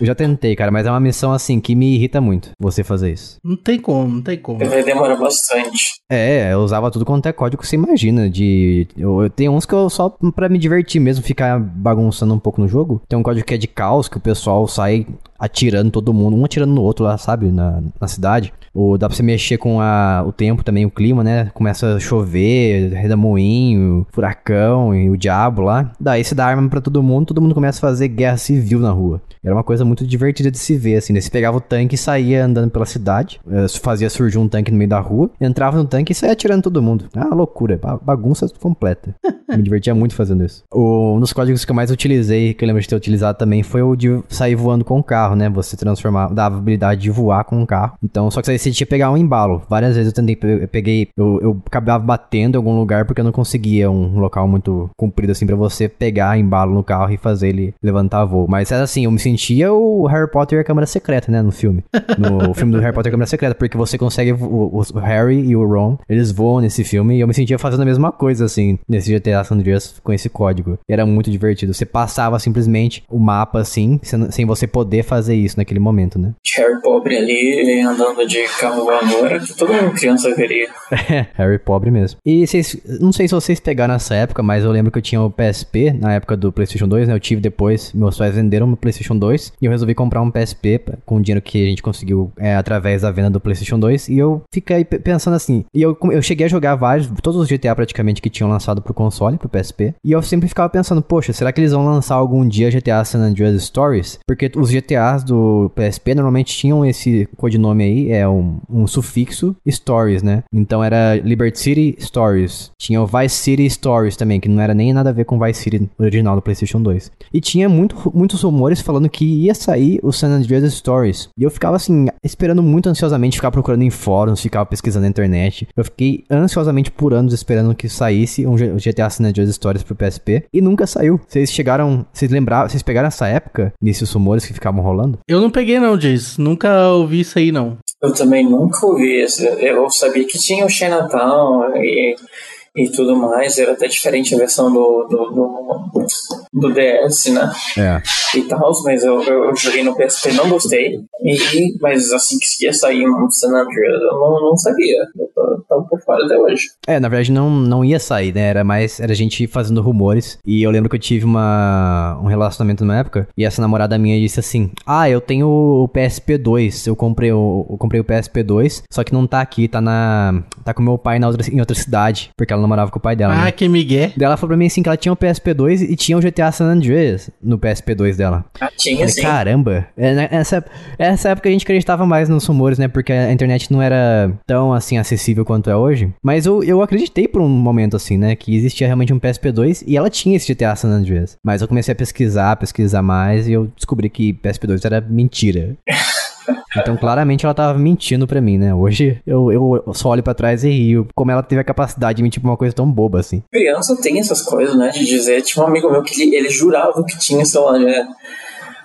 Speaker 1: eu já tentei, cara, mas é uma missão assim que me irrita muito você fazer isso.
Speaker 2: Não tem como, não tem como.
Speaker 3: Vai demorar bastante.
Speaker 1: É, eu usava tudo quanto é código que você imagina. De. Eu, eu tenho uns que eu só pra me divertir mesmo, ficar bagunçando um pouco no jogo. Tem um código que é de caos, que o pessoal sai atirando todo mundo, um atirando no outro lá, sabe, na, na cidade. Ou dá pra você mexer com a, o tempo também, o clima, né? Começa a chover, redemoinho, furacão e o diabo lá. Daí você dá arma pra todo mundo, todo mundo começa a fazer guerra civil na rua. Era uma coisa muito divertida de se ver, assim. Né? Você pegava o tanque e saía andando pela cidade, eh, fazia surgir um tanque no meio da rua, entrava no tanque e saía atirando todo mundo. Ah, loucura, bagunça completa. Me divertia muito fazendo isso. O, um dos códigos que eu mais utilizei, que eu lembro de ter utilizado também, foi o de sair voando com o carro, né? Você transformar, dava habilidade de voar com o carro. Então, só que aí você tinha que pegar um embalo. Várias vezes eu tentei, eu peguei, eu, eu acabava batendo em algum lugar porque eu não conseguia um local muito comprido assim para você pegar embalo no carro e fazer ele levantar voo. Mas era assim, eu me sentia o Harry Potter e a Câmara Secreta, né? No filme. No filme do Harry Potter e a Câmara Secreta, porque você consegue, o, o, Harry e o Ron, eles voam nesse filme e eu me sentia fazendo a mesma coisa, assim, nesse GTA San Andreas com esse código. E era muito divertido. Você passava simplesmente o mapa, assim, sem, sem você poder fazer isso naquele momento, né?
Speaker 3: Harry pobre ali, andando de carro voador, era que toda criança queria.
Speaker 1: É, Harry pobre mesmo. E vocês, não sei se vocês pegaram nessa época, mas eu lembro que eu tinha o PSP na época do PlayStation 2, né? Eu tive depois, meus pais venderam o PlayStation 2 e eu resolvi comprar um PSP com o dinheiro que a gente conseguiu é, através da venda do PlayStation 2 e eu fiquei pensando assim. E eu, eu cheguei a jogar vários, todos os GTA praticamente que tinham lançado pro console, pro PSP. E eu sempre ficava pensando, poxa, será que eles vão lançar algum dia GTA San Andreas Stories? Porque os GTAs do PSP normalmente tinham esse codinome aí, é um, um sufixo Stories, né? Então era Liberty City Stories. Tinha o Vice City Stories também, que não era nem nada a ver com Vice City original do PlayStation 2. E tinha muito, muitos rumores falando que ia sair o San Andreas Stories. E eu ficava assim, esperando muito ansiosamente, ficar procurando em fóruns, ficava pesquisando na internet. Eu fiquei ansiosamente por anos esperando que saísse um GTA San Andreas Stories pro PSP e nunca saiu. Vocês chegaram, vocês lembraram, vocês pegaram essa época desses rumores que ficavam rolando?
Speaker 2: Eu não peguei não, Jace. Nunca ouvi isso aí não.
Speaker 3: Eu também nunca ouvi. Eu sabia que tinha o Chinatown e e tudo mais. Era até diferente a versão do, do, do, do DS, né?
Speaker 1: É.
Speaker 3: E tal, mas eu, eu joguei no PSP não gostei. E, mas assim que ia sair um San Andreas, eu não, não sabia. Eu tava por fora até hoje.
Speaker 1: É, na verdade não, não ia sair, né? Era mais. Era gente fazendo rumores. E eu lembro que eu tive uma, um relacionamento na época. E essa namorada minha disse assim: Ah, eu tenho o PSP 2. Eu comprei o, eu comprei o PSP 2. Só que não tá aqui, tá na. Tá com meu pai na outra, em outra cidade. Porque ela namorava com o pai dela.
Speaker 2: Ah,
Speaker 1: né?
Speaker 2: que migué.
Speaker 1: Daí ela falou pra mim assim que ela tinha o PSP2 e tinha o GTA San Andreas no PSP2 dela.
Speaker 3: Ah, tinha
Speaker 1: Falei,
Speaker 3: sim.
Speaker 1: caramba. É, né, Essa, essa época a gente acreditava mais nos rumores, né? Porque a internet não era tão, assim, acessível quanto é hoje. Mas eu, eu acreditei por um momento, assim, né? Que existia realmente um PSP2 e ela tinha esse GTA San Andreas. Mas eu comecei a pesquisar, pesquisar mais e eu descobri que PSP2 era mentira. Então, claramente, ela tava mentindo pra mim, né? Hoje, eu, eu só olho pra trás e rio. Como ela teve a capacidade de mentir pra uma coisa tão boba, assim.
Speaker 3: Criança tem essas coisas, né? De dizer. Tinha um amigo meu que ele, ele jurava que tinha, lá, né,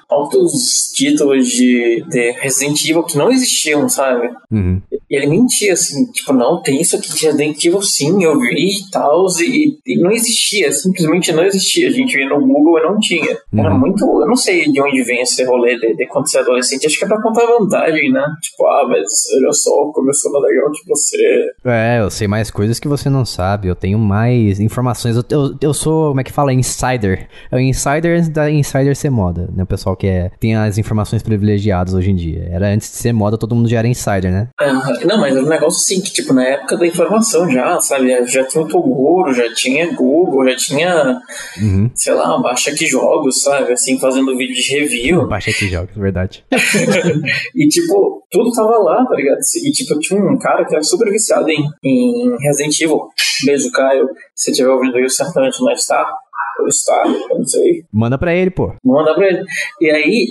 Speaker 3: altos títulos de, de Resident Evil que não existiam, sabe?
Speaker 1: Uhum.
Speaker 3: E ele mentia assim, tipo, não, tem isso aqui de Resident Evil sim, eu vi e tal, e, e não existia, simplesmente não existia. A gente ia no Google e não tinha. Era
Speaker 1: Uhum.
Speaker 3: muito. Eu não sei de onde vem esse rolê de, de quando você é adolescente, acho que é pra contar vantagem, né? Tipo, ah, mas olha só, sou mais legal que você.
Speaker 1: É, eu sei mais coisas que você não sabe. Eu tenho mais informações. Eu, eu, eu sou, como é que fala? Insider. É o insider da insider ser moda, né? O pessoal que é, tem as informações privilegiadas hoje em dia. Era antes de ser moda, todo mundo já era insider, né?
Speaker 3: Ah, não, mas era um negócio assim que, tipo, na época da informação já, sabe? Já tinha o Toguro, já tinha Google, já tinha,
Speaker 1: Uhum.
Speaker 3: sei lá, baixa aqui jogos, sabe? Assim, fazendo vídeo de review.
Speaker 1: Baixa aqui jogos, verdade.
Speaker 3: E, tipo, tudo tava lá, tá ligado? E, tipo, tinha um cara que era super viciado em, em Resident Evil. Beijo, Caio. Se estiver ouvindo aí, certamente não está. Ou está, eu não sei.
Speaker 1: Manda pra ele, pô.
Speaker 3: Manda pra ele. E aí,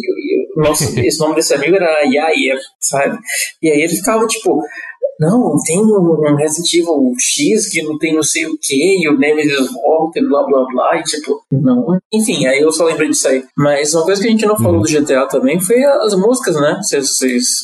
Speaker 3: o nosso, esse nome desse amigo era Yair, sabe? E aí ele ficava, tipo... Não, tem um Resident Evil X que não tem não sei o que, e o Nemesis volta e blá blá blá, e tipo, não. Enfim, aí eu só lembrei disso aí. Mas uma coisa que a gente não falou
Speaker 1: Uhum.
Speaker 3: do GTA também foi as músicas, né? Vocês,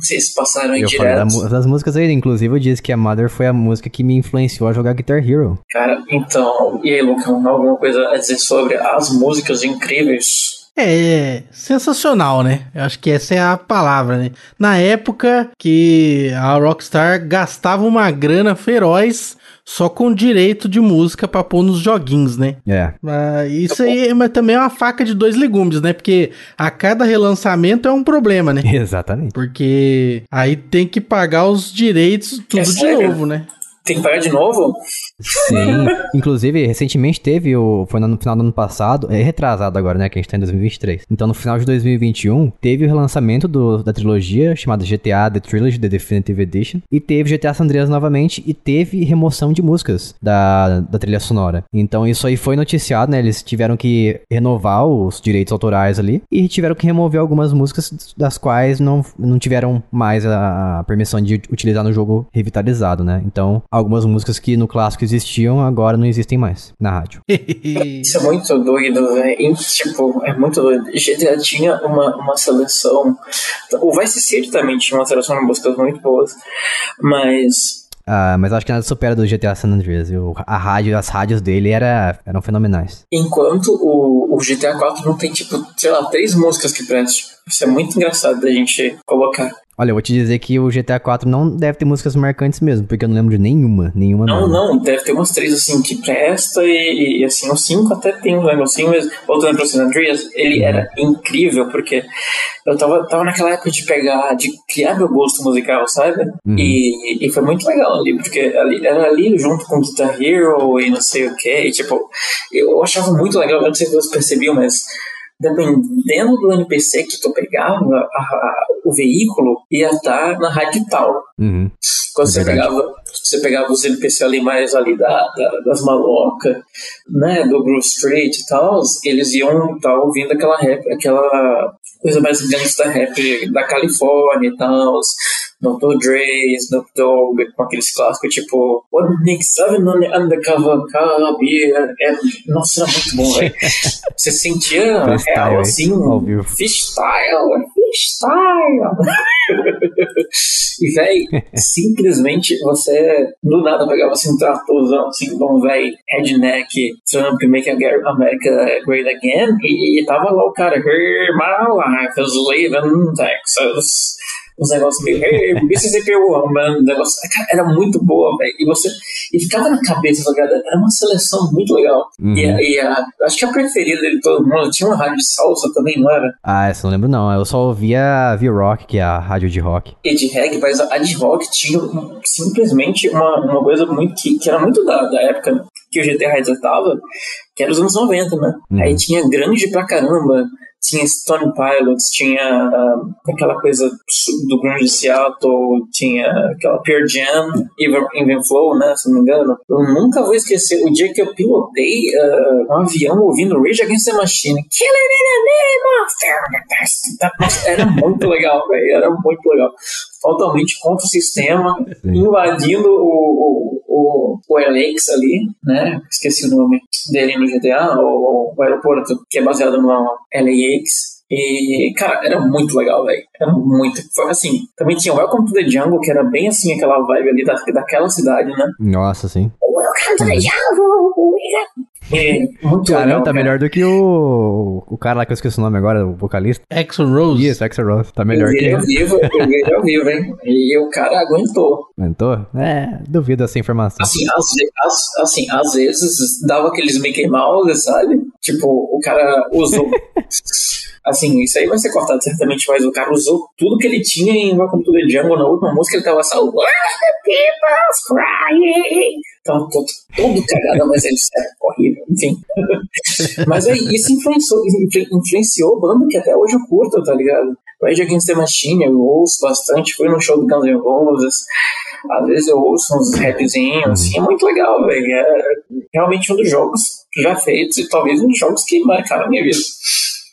Speaker 3: vocês, passaram aí
Speaker 1: Eu falei da
Speaker 3: direto.
Speaker 1: mu- das músicas aí, inclusive eu disse que a Mother foi a música que me influenciou a jogar Guitar Hero.
Speaker 3: Cara, então, e aí, Lucão, alguma coisa a dizer sobre as músicas incríveis?
Speaker 2: É, sensacional, né? Eu acho que essa é a palavra, né? Na época que a Rockstar gastava uma grana feroz só com direito de música pra pôr nos joguinhos, né?
Speaker 1: É.
Speaker 2: Mas isso aí mas também é uma faca de dois legumes, né? Porque a cada relançamento é um problema, né?
Speaker 1: Exatamente.
Speaker 2: Porque aí tem que pagar os direitos tudo
Speaker 3: É
Speaker 2: de novo, né?
Speaker 3: Tem que pagar de novo?
Speaker 1: Sim. Inclusive, recentemente teve o. Foi no final do ano passado. É retrasado agora, né? Que a gente tá em 2023. Então, no final de 2021, teve o relançamento do- da trilogia chamada GTA The Trilogy The Definitive Edition. E teve GTA San Andreas novamente. E teve remoção de músicas da, da trilha sonora. Então, isso aí foi noticiado, né? Eles tiveram que renovar os direitos autorais ali. E tiveram que remover algumas músicas das quais não, não tiveram mais a, a permissão de utilizar no jogo revitalizado, né? Então, algumas músicas que no clássico existiam, agora não existem mais na rádio.
Speaker 3: Isso é muito doido, velho. E, Tipo, é muito doido. GTA tinha uma, uma seleção. O Vice City também tinha uma seleção de músicas muito boas. Mas.
Speaker 1: Ah, mas acho que nada supera do GTA San Andreas. A rádio, as rádios dele era, eram fenomenais.
Speaker 3: Enquanto o, o GTA 4 não tem, tipo, sei lá, três músicas que prestam. Isso é muito engraçado da gente colocar.
Speaker 1: Olha, eu vou te dizer que o GTA 4 não deve ter músicas marcantes mesmo, porque eu não lembro de nenhuma, nenhuma
Speaker 3: Não,
Speaker 1: mesmo.
Speaker 3: não, deve ter umas três assim que presta e, e, assim, o 5 até tem um negocinho, mas voltando pro San Andreas, ele era incrível, porque eu tava, tava naquela época de pegar, de criar meu gosto musical, sabe?
Speaker 1: Uhum.
Speaker 3: E, e foi muito legal ali, porque ali, era ali junto com Guitar Hero e não sei o que, e, tipo, eu achava muito legal, eu não sei se percebiam, mas dependendo do NPC que tu pegava, a- a- o veículo ia estar na rádio tal.
Speaker 1: Uhum.
Speaker 3: Quando
Speaker 1: É
Speaker 3: você
Speaker 1: verdade.
Speaker 3: pegava, você pegava os NPC ali mais ali da, da- das malocas, né, do Blue Street e tal, eles iam estar ouvindo aquela rap, aquela coisa mais gangsta rap da Califórnia e tal, Dr. Dre, Snoop Dogg, com aqueles clássicos tipo What Nick Seven on the Undercover Car Beer. É, nossa, era muito bom, velho. Você sentia
Speaker 1: Freestyle,
Speaker 3: real assim,
Speaker 1: Ao vivo.
Speaker 3: freestyle, freestyle. E, véi, simplesmente você do nada pegava assim um tratorzão, assim, bom, véi, redneck, Trump, Make America Great Again, e, e tava lá o cara, Here my life is living in Texas. Uns negócios meio, hey, is CPU, man, negócio, cara, era muito boa, velho, e você, e ficava na cabeça, tá ligado? Era uma seleção muito legal.
Speaker 1: Uhum.
Speaker 3: E, a- e a, acho que a preferida de todo mundo, tinha uma rádio de salsa também, não era?
Speaker 1: Ah, essa eu não lembro não. Eu só ouvia a V-Rock, que é a rádio de rock.
Speaker 3: E de reggae, mas a de rock tinha um- simplesmente uma, uma coisa muito que, que era muito da, da época que o GTA retratava, que era os anos 90, né?
Speaker 1: Uhum.
Speaker 3: Aí tinha grande pra caramba, tinha Stone Pilots, tinha ah, aquela coisa do grunge de Seattle, tinha aquela Pearl Jam, Even, Flow, né, se não me engano. Eu nunca vou esquecer o dia que eu pilotei ah, um avião ouvindo Rage Against the Machine. Era muito legal, velho, era muito legal. Totalmente contra o sistema, invadindo o, o, o, o LX ali, né? Esqueci o nome dele no GTA, o, o aeroporto, que é baseado no LAX. E, cara, era muito legal, velho. Era muito. Foi assim, também tinha Welcome to the Jungle, que era bem assim, aquela vibe ali da, daquela cidade, né?
Speaker 1: Nossa, sim.
Speaker 3: Welcome to the Jungle! We got-" E, muito
Speaker 1: Caramba,
Speaker 3: legal.
Speaker 1: tá
Speaker 3: cara.
Speaker 1: melhor do que o. O cara lá que eu esqueci o nome agora, o vocalista.
Speaker 2: Exo Rose.
Speaker 1: Isso, Axel Rose. Tá
Speaker 3: Eu
Speaker 1: melhor
Speaker 3: vi
Speaker 1: que
Speaker 3: ele ao
Speaker 1: ele.
Speaker 3: vivo, eu ele ao vivo, hein? E o cara aguentou.
Speaker 1: Aguentou? É, duvido essa informação.
Speaker 3: Assim, às, assim, às vezes dava aqueles Mickey Mouse, sabe? Tipo, o cara usou. assim, isso aí vai ser cortado certamente, mas o cara usou tudo que ele tinha em Welcome to the Jungle. Na última música ele tava só. The people's crying? Tava todo, todo cagado, mas ele é horrível, enfim. mas aí, isso influenciou, influ- influenciou banda que até hoje eu curto, tá ligado? Rage Against the Machine, eu ouço bastante, fui no show do Guns N' Roses. Às vezes eu ouço uns rapzinhos, assim, é muito legal, velho. É realmente um dos jogos já feitos e talvez um dos jogos que marcaram a minha vida.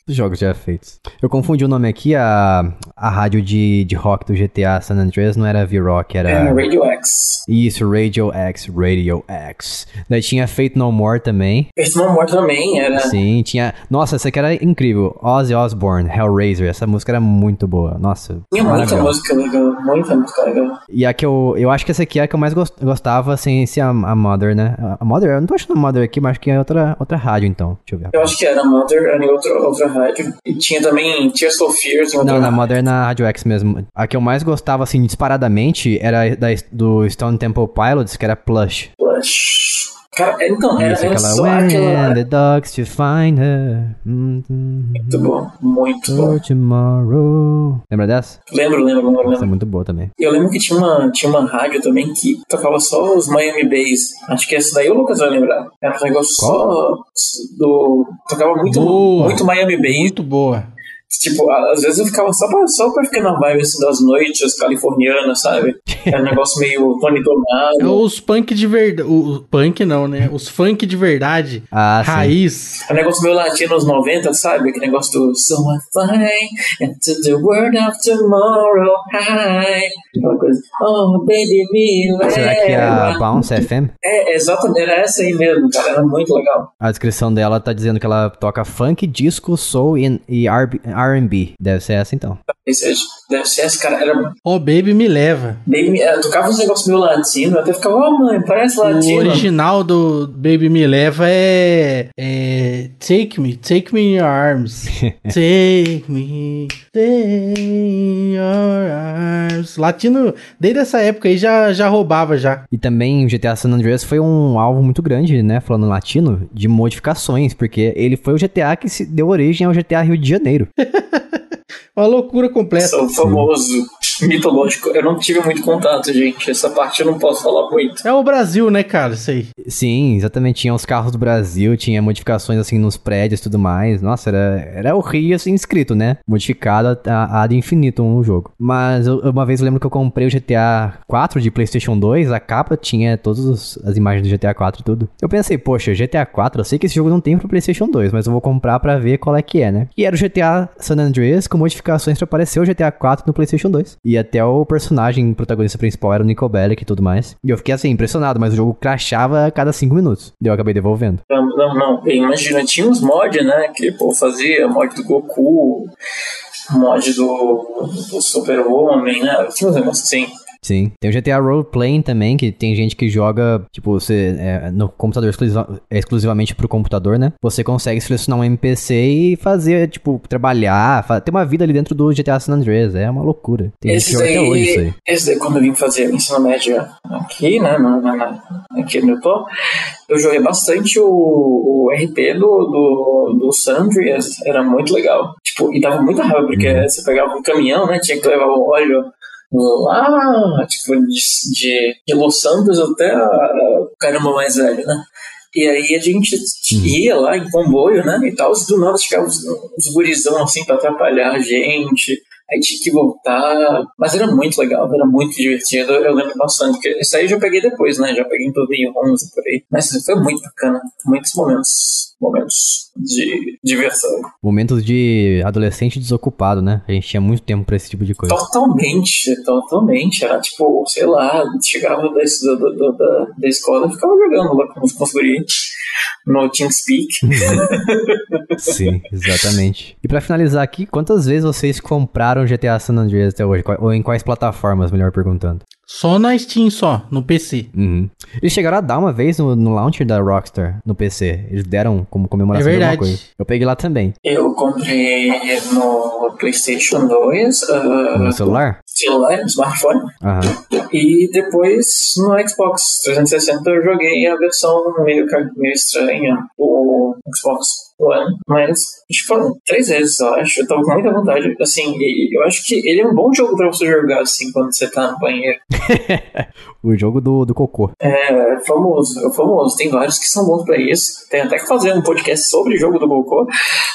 Speaker 1: Os jogos já feitos. Eu confundi o nome aqui, a, a rádio de, de rock do GTA San Andreas não era V-Rock, era.
Speaker 3: É, Radio X.
Speaker 1: Isso, Radio X, Radio X. Daí tinha Fate No More também.
Speaker 3: Esse No More também era.
Speaker 1: Sim, tinha. Nossa, essa aqui era incrível. Ozzy Osbourne, Hellraiser. Essa música era muito boa. Nossa.
Speaker 3: Tinha muita música legal, muita música legal.
Speaker 1: E a que eu. Eu acho que essa aqui é a que eu mais gos- gostava sem ser a, a Mother, né? A Mother, eu não tô achando a Mother aqui, mas acho que é outra, outra rádio então. Deixa eu ver.
Speaker 3: Eu acho que era Mother, era em outra, outra rádio. E tinha também Tears for Fears
Speaker 1: Não, na na Rádio X mesmo. A que eu mais gostava, assim, disparadamente, era da, do Stone Temple Pilots, que era Plush.
Speaker 3: Plush. Cara, é, então, era, era
Speaker 1: aquela
Speaker 3: só
Speaker 1: When
Speaker 3: aquela.
Speaker 1: the dogs to find her. mm,
Speaker 3: Muito bom, muito bom.
Speaker 1: For tomorrow. Lembra dessa?
Speaker 3: Lembro, lembro, lembro,
Speaker 1: Essa é muito boa também.
Speaker 3: Eu lembro que tinha uma, tinha uma rádio também que tocava só os Miami Bass. Acho que essa daí o Lucas vai lembrar. Era um negócio só do. Tocava muito,
Speaker 2: Boa.
Speaker 3: muito Miami Bass.
Speaker 2: Muito boa.
Speaker 3: Tipo, às vezes eu ficava só pra, só pra ficar na vibe assim, das noites californianas, sabe? Era um negócio meio Tony
Speaker 2: É os punk de verdade. O punk não, né? Os funk de verdade.
Speaker 1: Ah, sim.
Speaker 2: Raiz.
Speaker 3: É um negócio meio latino nos 90, sabe? Aquele negócio do So I fly into the world of tomorrow, hi. Aquela coisa, oh baby me leva.
Speaker 1: Será que é a Bounce FM?
Speaker 3: É, exatamente, era essa aí mesmo, cara, era muito legal.
Speaker 1: A descrição dela tá dizendo que ela toca funk, disco, soul e, e R&B. Deve ser essa então.
Speaker 3: É, deve ser esse cara, era
Speaker 2: Oh, baby me leva.
Speaker 3: bem, é, tocava uns negócios meio latino, eu até ficava, oh mãe, parece
Speaker 2: O
Speaker 3: latino.
Speaker 2: original do Baby Me Leva é, é Take Me, Take Me in Your Arms. take Me, Take in Your Arms. Latino, desde essa época aí já, já roubava já.
Speaker 1: E também o GTA San Andreas foi um alvo muito grande, né? Falando latino, de modificações, porque ele foi o GTA que se deu origem ao GTA Rio de Janeiro.
Speaker 2: Uma loucura completa.
Speaker 3: Esse é o famoso mitológico. Eu não tive muito contato, gente. Essa parte eu não posso falar muito.
Speaker 2: É o Brasil, né, cara? Isso aí.
Speaker 1: Sim, exatamente. Tinha os carros do Brasil, tinha modificações assim nos prédios e tudo mais. Nossa, era, era o Rio assim escrito, né? Modificado a, a de infinito no jogo. Mas eu- uma vez eu lembro que eu comprei o GTA 4 de PlayStation 2, a capa tinha todas as imagens do GTA 4 e tudo. Eu pensei, poxa, GTA 4, eu sei que esse jogo não tem pro PlayStation 2, mas eu vou comprar pra ver qual é que é, né? E era o GTA San Andreas com modificações pra aparecer o GTA 4 no PlayStation 2. E até o personagem protagonista principal era o Nico Bellic e tudo mais. E eu fiquei assim, impressionado, mas o jogo crashava a cada 5 minutos. E eu acabei devolvendo.
Speaker 3: Não, não, não. Imagina, tinha uns mods, né? Que pô, fazia mod do Goku, mod do, do Super Homem, né? Tinha uns negócios assim.
Speaker 1: Sim. Tem o GTA Role Playing também, que tem gente que joga, tipo, você é, no computador exclusiva, exclusivamente pro computador, né? Você consegue selecionar um NPC e fazer, tipo, trabalhar, ter uma vida ali dentro do GTA San Andreas. É uma loucura. Tem
Speaker 3: esse gente que joga até hoje isso aí. Esse daí, quando eu vim fazer ensino médio aqui, né? Na, na, aqui no tô, eu joguei bastante o, o RP do, do, do San Andreas. Era muito legal. Tipo, e dava muita raiva, porque uhum. você pegava um caminhão, né? Tinha que levar o óleo lá, tipo, de, de, de Los Santos até o caramba mais velho, né? E aí a gente uhum. ia lá em comboio, né? E tal, do nada chegava uns, uns gurizão assim pra atrapalhar a gente aí tinha que voltar. Mas era muito legal, era muito divertido. Eu lembro bastante, porque isso aí eu já peguei depois, né? Já peguei em 2011 por aí. Mas foi muito bacana. Muitos momentos, momentos de diversão.
Speaker 1: Momentos de adolescente desocupado, né? A gente tinha muito tempo pra esse tipo de coisa.
Speaker 3: Totalmente, totalmente. Era tipo, sei lá, chegava da, da, da, da escola e ficava jogando lá com os, os no TeamSpeak.
Speaker 1: Sim, exatamente. E para finalizar aqui, quantas vezes vocês compraram GTA San Andreas até hoje? Ou em quais plataformas, melhor perguntando?
Speaker 2: Só na Steam, só, no PC.
Speaker 1: Uhum. Eles chegaram a dar uma vez no, no launcher da Rockstar, no PC. Eles deram como comemoração é de alguma coisa. Eu peguei lá também.
Speaker 3: Eu comprei no PlayStation 2. Uh,
Speaker 1: no celular?
Speaker 3: Celular, no smartphone.
Speaker 1: Uhum.
Speaker 3: E depois no Xbox 360 eu joguei a versão meio, meio estranha, o Xbox One, mas acho que foram três vezes, eu acho. Eu tava com muita vontade. Assim, eu acho que ele é um bom jogo pra você jogar assim quando você tá no banheiro.
Speaker 1: o jogo do, do cocô.
Speaker 3: É, famoso, é famoso. Tem vários que são bons pra isso. Tem até que fazer um podcast sobre o jogo do cocô.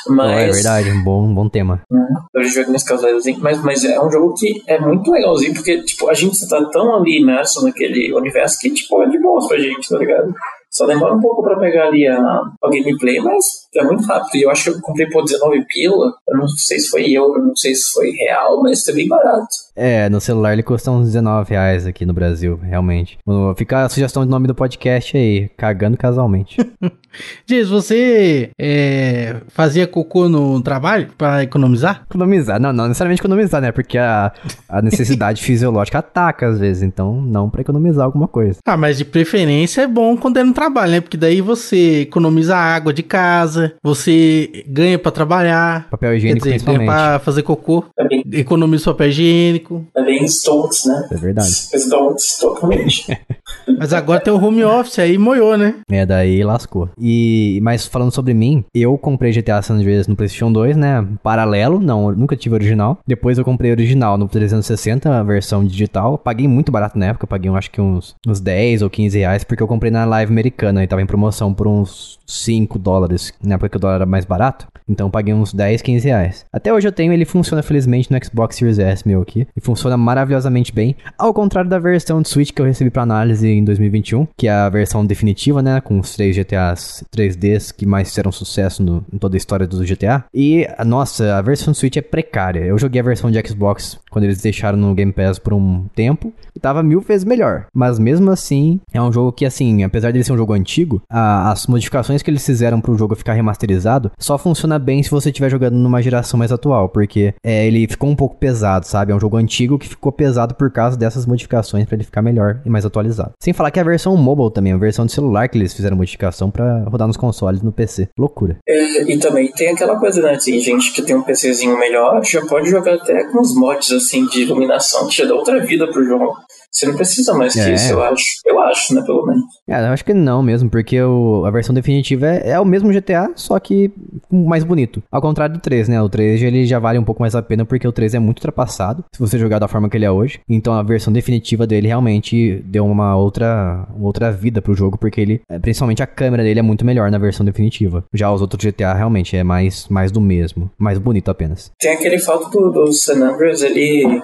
Speaker 3: Mas...
Speaker 1: é verdade, um bom, um bom tema.
Speaker 3: É, eu jogo nesse caso, mas, mas é um jogo que é muito legalzinho, porque tipo, a gente tá tão ali imerso naquele universo que tipo, é de boa pra gente, tá ligado? Só demora um pouco para pegar ali a, a gameplay, mas é muito rápido. E eu acho que eu comprei por 19 pila. Eu não sei se foi eu, eu não sei se foi real, mas tá bem barato.
Speaker 1: É, no celular ele custa uns 19 reais aqui no Brasil, realmente. Fica a sugestão de nome do podcast aí, Cagando Casualmente.
Speaker 2: Diz, você é, fazia cocô no trabalho para economizar?
Speaker 1: Economizar? Não, não necessariamente economizar, né? Porque a, a necessidade fisiológica ataca às vezes, então não para economizar alguma coisa.
Speaker 2: Ah, mas de preferência é bom quando é no trabalho, né? Porque daí você economiza água de casa, você ganha para trabalhar.
Speaker 1: Papel higiênico
Speaker 2: quer dizer,
Speaker 1: principalmente.
Speaker 2: Ganha pra fazer cocô, bem, economiza papel higiênico.
Speaker 3: Bem stonks, né?
Speaker 1: É verdade.
Speaker 3: Stonks, totalmente.
Speaker 2: mas agora tem o home office, aí moiou, né?
Speaker 1: É, daí lascou. E, mas falando sobre mim, eu comprei GTA San Andreas no PlayStation 2, né? Paralelo, não, nunca tive original. Depois eu comprei original no 360, a versão digital. Paguei muito barato na época, paguei acho que uns, uns 10 ou 15 reais, porque eu comprei na live americana e tava em promoção por uns 5 dólares, na época que o dólar era mais barato. Então paguei uns 10, 15 reais. Até hoje eu tenho, ele funciona felizmente no Xbox Series S meu aqui. E funciona maravilhosamente bem. Ao contrário da versão de Switch que eu recebi para análise em 2021, que é a versão definitiva, né? Com os três GTAs 3Ds que mais fizeram sucesso no, em toda a história do GTA. E, nossa, a versão de Switch é precária. Eu joguei a versão de Xbox quando eles deixaram no Game Pass por um tempo. E tava mil vezes melhor. Mas mesmo assim, é um jogo que, assim, apesar de ser um jogo antigo, a, as modificações que eles fizeram pro jogo ficar remasterizado só funciona bem se você estiver jogando numa geração mais atual. Porque é, ele ficou um pouco pesado, sabe? É um jogo antigo que ficou pesado por causa dessas modificações para ele ficar melhor e mais atualizado. Sem falar que a versão mobile também, a versão de celular que eles fizeram modificação para rodar nos consoles no PC. Loucura.
Speaker 3: É, e também tem aquela coisa, né? Tem gente que tem um PCzinho melhor, já pode jogar até com os mods assim de iluminação, que já dá outra vida pro jogo. Você não precisa mais que é. isso, eu acho. Eu acho, né, pelo menos.
Speaker 1: É, eu acho que não mesmo, porque o, a versão definitiva é, é, o mesmo GTA, só que mais bonito. Ao contrário do 3, né? O 3 ele já vale um pouco mais a pena, porque o 3 é muito ultrapassado, se você jogar da forma que ele é hoje. Então a versão definitiva dele realmente deu uma outra, uma outra vida pro jogo, porque ele, é, principalmente a câmera dele é muito melhor na versão definitiva. Já os outros GTA realmente é mais, mais do mesmo, mais bonito apenas.
Speaker 3: Tem aquele fato do, do San Andreas, ele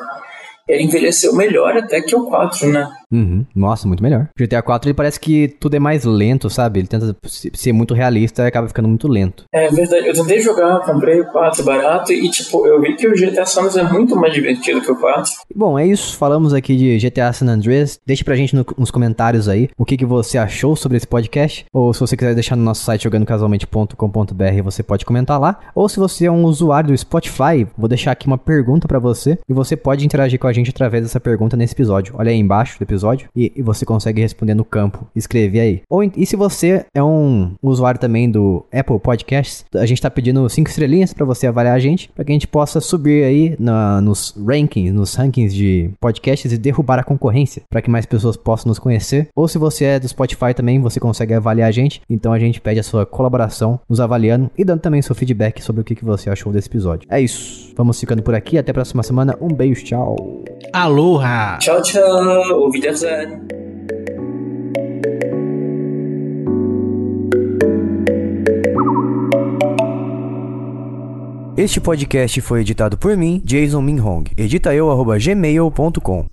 Speaker 3: envelheceu melhor até que o 4, né?
Speaker 1: Uhum. Nossa, muito melhor. O GTA 4 ele parece que tudo é mais lento, sabe? Ele tenta ser muito realista e acaba ficando muito lento.
Speaker 3: É verdade. Eu tentei jogar, comprei o 4 barato e, tipo, eu vi que o GTA San Andreas é muito mais divertido que o 4.
Speaker 1: Bom, é isso. Falamos aqui de GTA San Andreas. Deixe pra gente no, nos comentários aí o que, que você achou sobre esse podcast. Ou se você quiser deixar no nosso site jogandocasualmente.com.br, você pode comentar lá. Ou se você é um usuário do Spotify, vou deixar aqui uma pergunta para você e você pode interagir com a gente através dessa pergunta nesse episódio. Olha aí embaixo do episódio e, e você consegue responder no campo. Escrever aí. Ou e se você é um usuário também do Apple Podcasts, a gente tá pedindo cinco estrelinhas para você avaliar a gente, para que a gente possa subir aí na, nos rankings, nos rankings de podcasts e derrubar a concorrência, para que mais pessoas possam nos conhecer. Ou se você é do Spotify também, você consegue avaliar a gente. Então a gente pede a sua colaboração, nos avaliando e dando também seu feedback sobre o que, que você achou desse episódio. É isso. Vamos ficando por aqui. Até a próxima semana. Um beijo, tchau.
Speaker 2: Aloha!
Speaker 3: Tchau, tchau. Auf Wiedersehen.
Speaker 1: Este podcast foi editado por mim, Jason Minhong. Edita eu, gmail.com.